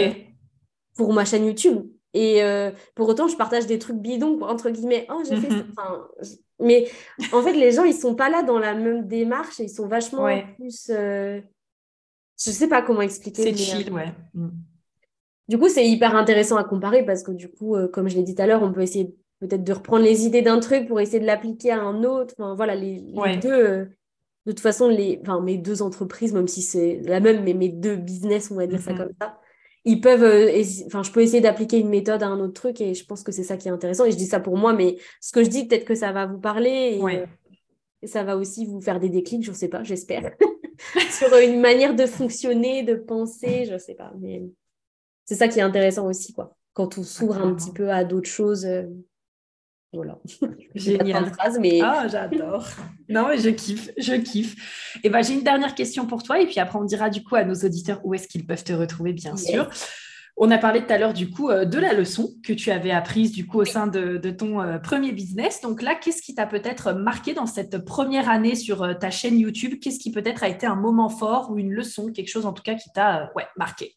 pour ma chaîne YouTube. Et euh, pour autant, je partage des trucs bidons, entre guillemets. Oh, j'ai fait ça. Mhm. mais en fait, les gens, ils sont pas là dans la même démarche et ils sont vachement plus. Euh... Je sais pas comment expliquer. C'est chill, ouais. Du coup, c'est hyper intéressant à comparer parce que du coup, euh, comme je l'ai dit tout à l'heure, on peut essayer peut-être de reprendre les idées d'un truc pour essayer de l'appliquer à un autre. Enfin, voilà, les, deux, euh, de toute façon, les, enfin, mes deux entreprises, même si c'est la même, mais mes deux business, on va dire ça mm-hmm. comme ça, ils peuvent, euh, enfin, je peux essayer d'appliquer une méthode à un autre truc et je pense que c'est ça qui est intéressant. Et je dis ça pour moi, mais ce que je dis, peut-être que ça va vous parler et, et ça va aussi vous faire des déclics, je ne sais pas, j'espère, sur une manière de fonctionner, de penser, je ne sais pas. Mais c'est ça qui est intéressant aussi, quoi. Quand on s'ouvre un petit peu à d'autres choses. Euh, voilà. Génial. Phrase, mais... Ah, j'adore. non, mais je kiffe, je kiffe. Et eh ben, j'ai une dernière question pour toi, et puis après, on dira du coup à nos auditeurs où est-ce qu'ils peuvent te retrouver, bien sûr. On a parlé tout à l'heure du coup euh, de la leçon que tu avais apprise du coup au sein de, ton euh, premier business. Donc là, qu'est-ce qui t'a peut-être marqué dans cette première année sur ta chaîne YouTube? Qu'est-ce qui peut-être a été un moment fort ou une leçon, quelque chose en tout cas qui t'a ouais, marqué?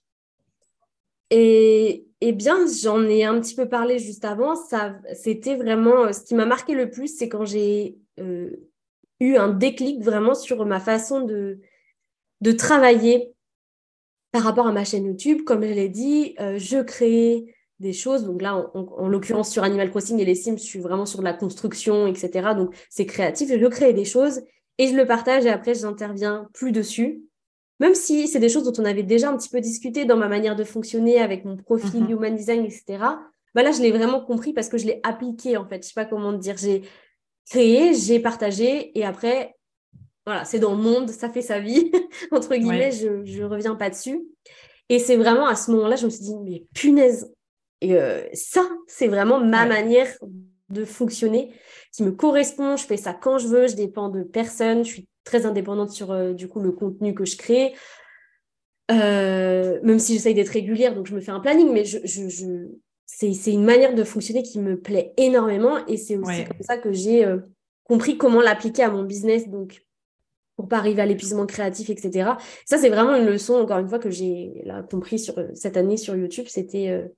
Et, eh bien, j'en ai un petit peu parlé juste avant. C'était vraiment euh, ce qui m'a marqué le plus, c'est quand j'ai euh, eu un déclic vraiment sur ma façon de, travailler par rapport à ma chaîne YouTube. Comme je l'ai dit, euh, je crée des choses. Donc là, en, l'occurrence, sur Animal Crossing et les Sims, je suis vraiment sur la construction, etc. Donc c'est créatif. Je crée des choses et je le partage et après, je n'interviens plus dessus même si c'est des choses dont on avait déjà un petit peu discuté dans ma manière de fonctionner avec mon profil mhm. Human Design, etc., bah là, je l'ai vraiment compris parce que je l'ai appliqué, en fait. Je sais pas comment dire. J'ai créé, j'ai partagé, et après, voilà, c'est dans le monde, ça fait sa vie, entre guillemets, je ne reviens pas dessus. Et c'est vraiment à ce moment-là, je me suis dit, mais punaise, et euh, ça, c'est vraiment ma manière de fonctionner qui me correspond. Je fais ça quand je veux, je dépends de personne, je suis très indépendante sur euh, du coup le contenu que je crée. Euh, même si j'essaye d'être régulière, donc je me fais un planning, mais je, je, c'est une manière de fonctionner qui me plaît énormément et c'est aussi comme ça que j'ai euh, compris comment l'appliquer à mon business, donc pour pas arriver à l'épuisement créatif, etc. Ça, c'est vraiment une leçon, encore une fois, que j'ai compris sur, cette année sur YouTube. C'était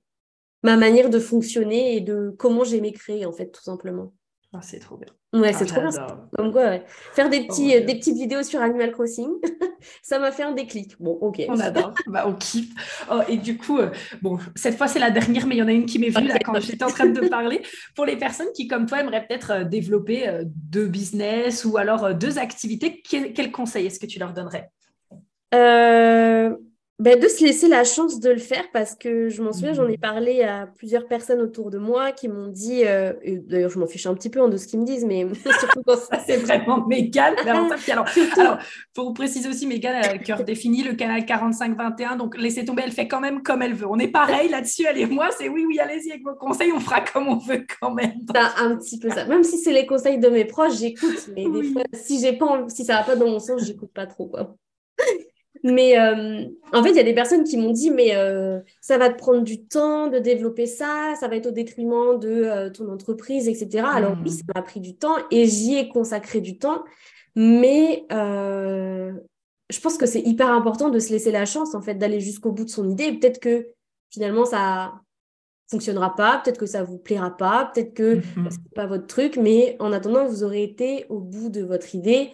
ma manière de fonctionner et de comment j'aimais créer, en fait, tout simplement. Ah, c'est trop bien. Ouais, c'est trop bien. Comme quoi, Faire des, petits, oh, des petites vidéos sur Animal Crossing, ça m'a fait un déclic. Bon, ok. On adore. bah, on kiffe. Oh, et du coup, euh, bon, cette fois, c'est la dernière, mais il y en a une qui m'est venue là quand j'étais en train de parler. Pour les personnes qui, comme toi, aimeraient peut-être euh, développer euh, deux business ou alors deux activités, quel, quel conseil est-ce que tu leur donnerais? Ben, de se laisser la chance de le faire parce que je m'en souviens, j'en ai mmh. parlé à plusieurs personnes autour de moi qui m'ont dit, euh, d'ailleurs je m'en fiche un petit peu hein, de ce qu'ils me disent, mais surtout quand ça c'est vraiment Mégane. alors, alors, pour vous préciser aussi, Mégane a le cœur défini, le canal 45-21, donc laissez tomber, elle fait quand même comme elle veut. On est pareil là-dessus, elle et moi, c'est oui, oui, allez-y avec vos conseils, on fera comme on veut quand même. C'est un petit peu ça. Même si c'est les conseils de mes proches, j'écoute, mais des fois, si, j'ai pas, si ça va pas dans mon sens, j'écoute pas trop. Quoi. Mais euh, en fait, il y a des personnes qui m'ont dit, mais euh, ça va te prendre du temps de développer ça, ça va être au détriment de euh, ton entreprise, etc. Alors oui, hmm. ça m'a pris du temps et j'y ai consacré du temps, mais je pense que c'est hyper important de se laisser la chance, en fait, d'aller jusqu'au bout de son idée. Peut-être que finalement, ça fonctionnera pas, peut-être que ça vous plaira pas, peut-être que hmm. ce n'est pas votre truc, mais en attendant, vous aurez été au bout de votre idée,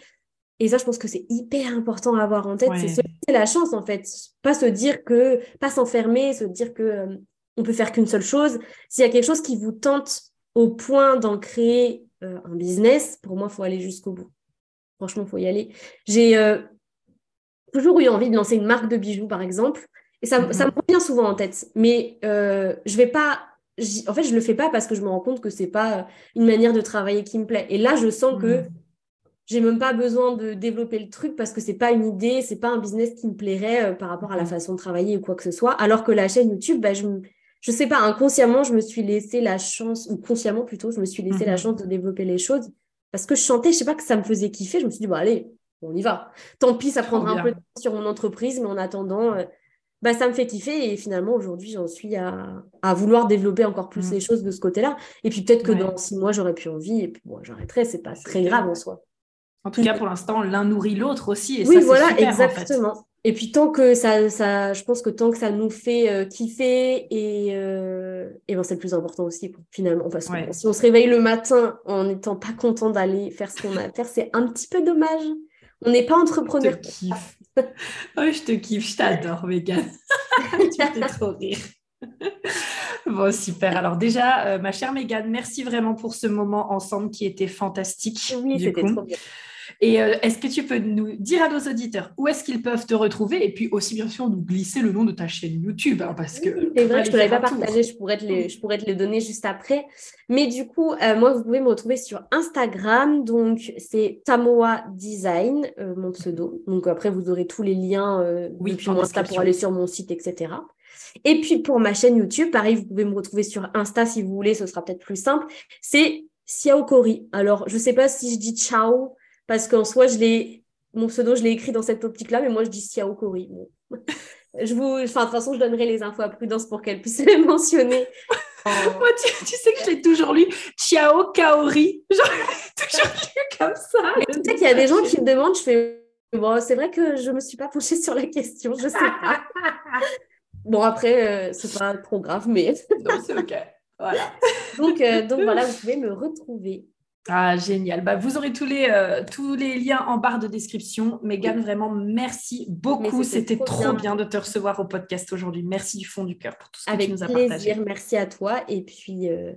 et ça, je pense que c'est hyper important à avoir en tête. C'est la chance, en fait. Pas se dire que, pas s'enfermer, se dire que euh, on peut faire qu'une seule chose. S'il y a quelque chose qui vous tente au point d'en créer euh, un business, pour moi, il faut aller jusqu'au bout. Franchement, il faut y aller. J'ai euh, toujours eu envie de lancer une marque de bijoux, par exemple. Et ça, ça me mhm. revient souvent en tête. Mais je vais pas. En fait, je le fais pas parce que je me rends compte que c'est pas une manière de travailler qui me plaît. Et là, je sens que mhm j'ai même pas besoin de développer le truc parce que c'est pas une idée, c'est pas un business qui me plairait euh, par rapport à la mm. façon de travailler ou quoi que ce soit. Alors que la chaîne YouTube, bah, je, je sais pas, inconsciemment, je me suis laissé la chance, ou consciemment plutôt, je me suis laissé la mm-hmm. chance de développer les choses parce que je chantais, je sais pas que ça me faisait kiffer. Je me suis dit, bon, allez, on y va. Tant pis, ça prendra un peu de temps sur mon entreprise, mais en attendant, euh, bah, ça me fait kiffer. Et finalement, aujourd'hui, j'en suis à, à, vouloir développer encore plus mm. les choses de ce côté-là. Et puis peut-être que dans six mois, j'aurais plus envie et puis bon, j'arrêterai. C'est pas très grave en soi. En tout cas, pour l'instant, l'un nourrit l'autre aussi. Et oui, voilà, exactement. Et puis tant que ça, ça, je pense que tant que ça nous fait euh, kiffer et, euh, et ben c'est le plus important aussi finalement. Parce que si on se réveille le matin en n'étant pas content d'aller faire ce qu'on a à faire, c'est un petit peu dommage. On n'est pas entrepreneur. Je te kiffe. oh, je te kiffe, je t'adore, Megan. tu fais trop rire. Bon, super. Alors déjà, euh, ma chère Mégane, merci vraiment pour ce moment ensemble qui était fantastique. Oui, c'était trop bien. Et euh, est-ce que tu peux nous dire à nos auditeurs où est-ce qu'ils peuvent te retrouver et puis aussi bien sûr nous glisser le nom de ta chaîne YouTube hein, parce que c'est vrai, je ne te l'avais pas partagé, je pourrais, te les, je pourrais te les donner juste après. Mais du coup, euh, moi vous pouvez me retrouver sur Instagram, donc c'est Tamoa Design, euh, mon pseudo. Donc après vous aurez tous les liens oui, depuis mon Insta pour aller sur mon site, etc. Et puis pour ma chaîne YouTube, pareil, vous pouvez me retrouver sur Insta si vous voulez, ce sera peut-être plus simple. C'est Xiao Kori. Alors, je ne sais pas si je dis ciao parce qu'en soi, je l'ai, mon pseudo, je l'ai écrit dans cette optique-là, mais moi, je dis Xiao Kori. je vous, enfin, de toute façon, je donnerai les infos à Prudence pour qu'elle puisse les mentionner. Moi, tu, sais que je l'ai toujours lu Xiao Kaori. Genre, toujours lu comme ça. sais qu'il y a des gens qui me demandent, je fais, bon, c'est vrai que je ne me suis pas penchée sur la question, je ne sais pas. bon, après, ce euh, c'est pas trop grave, mais. non, c'est OK. Voilà. donc, euh, donc voilà, vous pouvez me retrouver ah, génial. Bah, vous aurez tous les, euh, tous les liens en barre de description. Megan, vraiment, merci beaucoup. C'était trop, bien. de te recevoir au podcast aujourd'hui. Merci du fond du cœur pour tout ce que tu nous as plaisir. partagé. Merci à toi. Et puis, euh,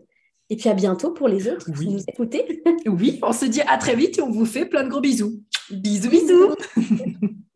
et puis à bientôt pour les autres qui nous écoutez. oui, on se dit à très vite et on vous fait plein de gros bisous. Bisous, bisous.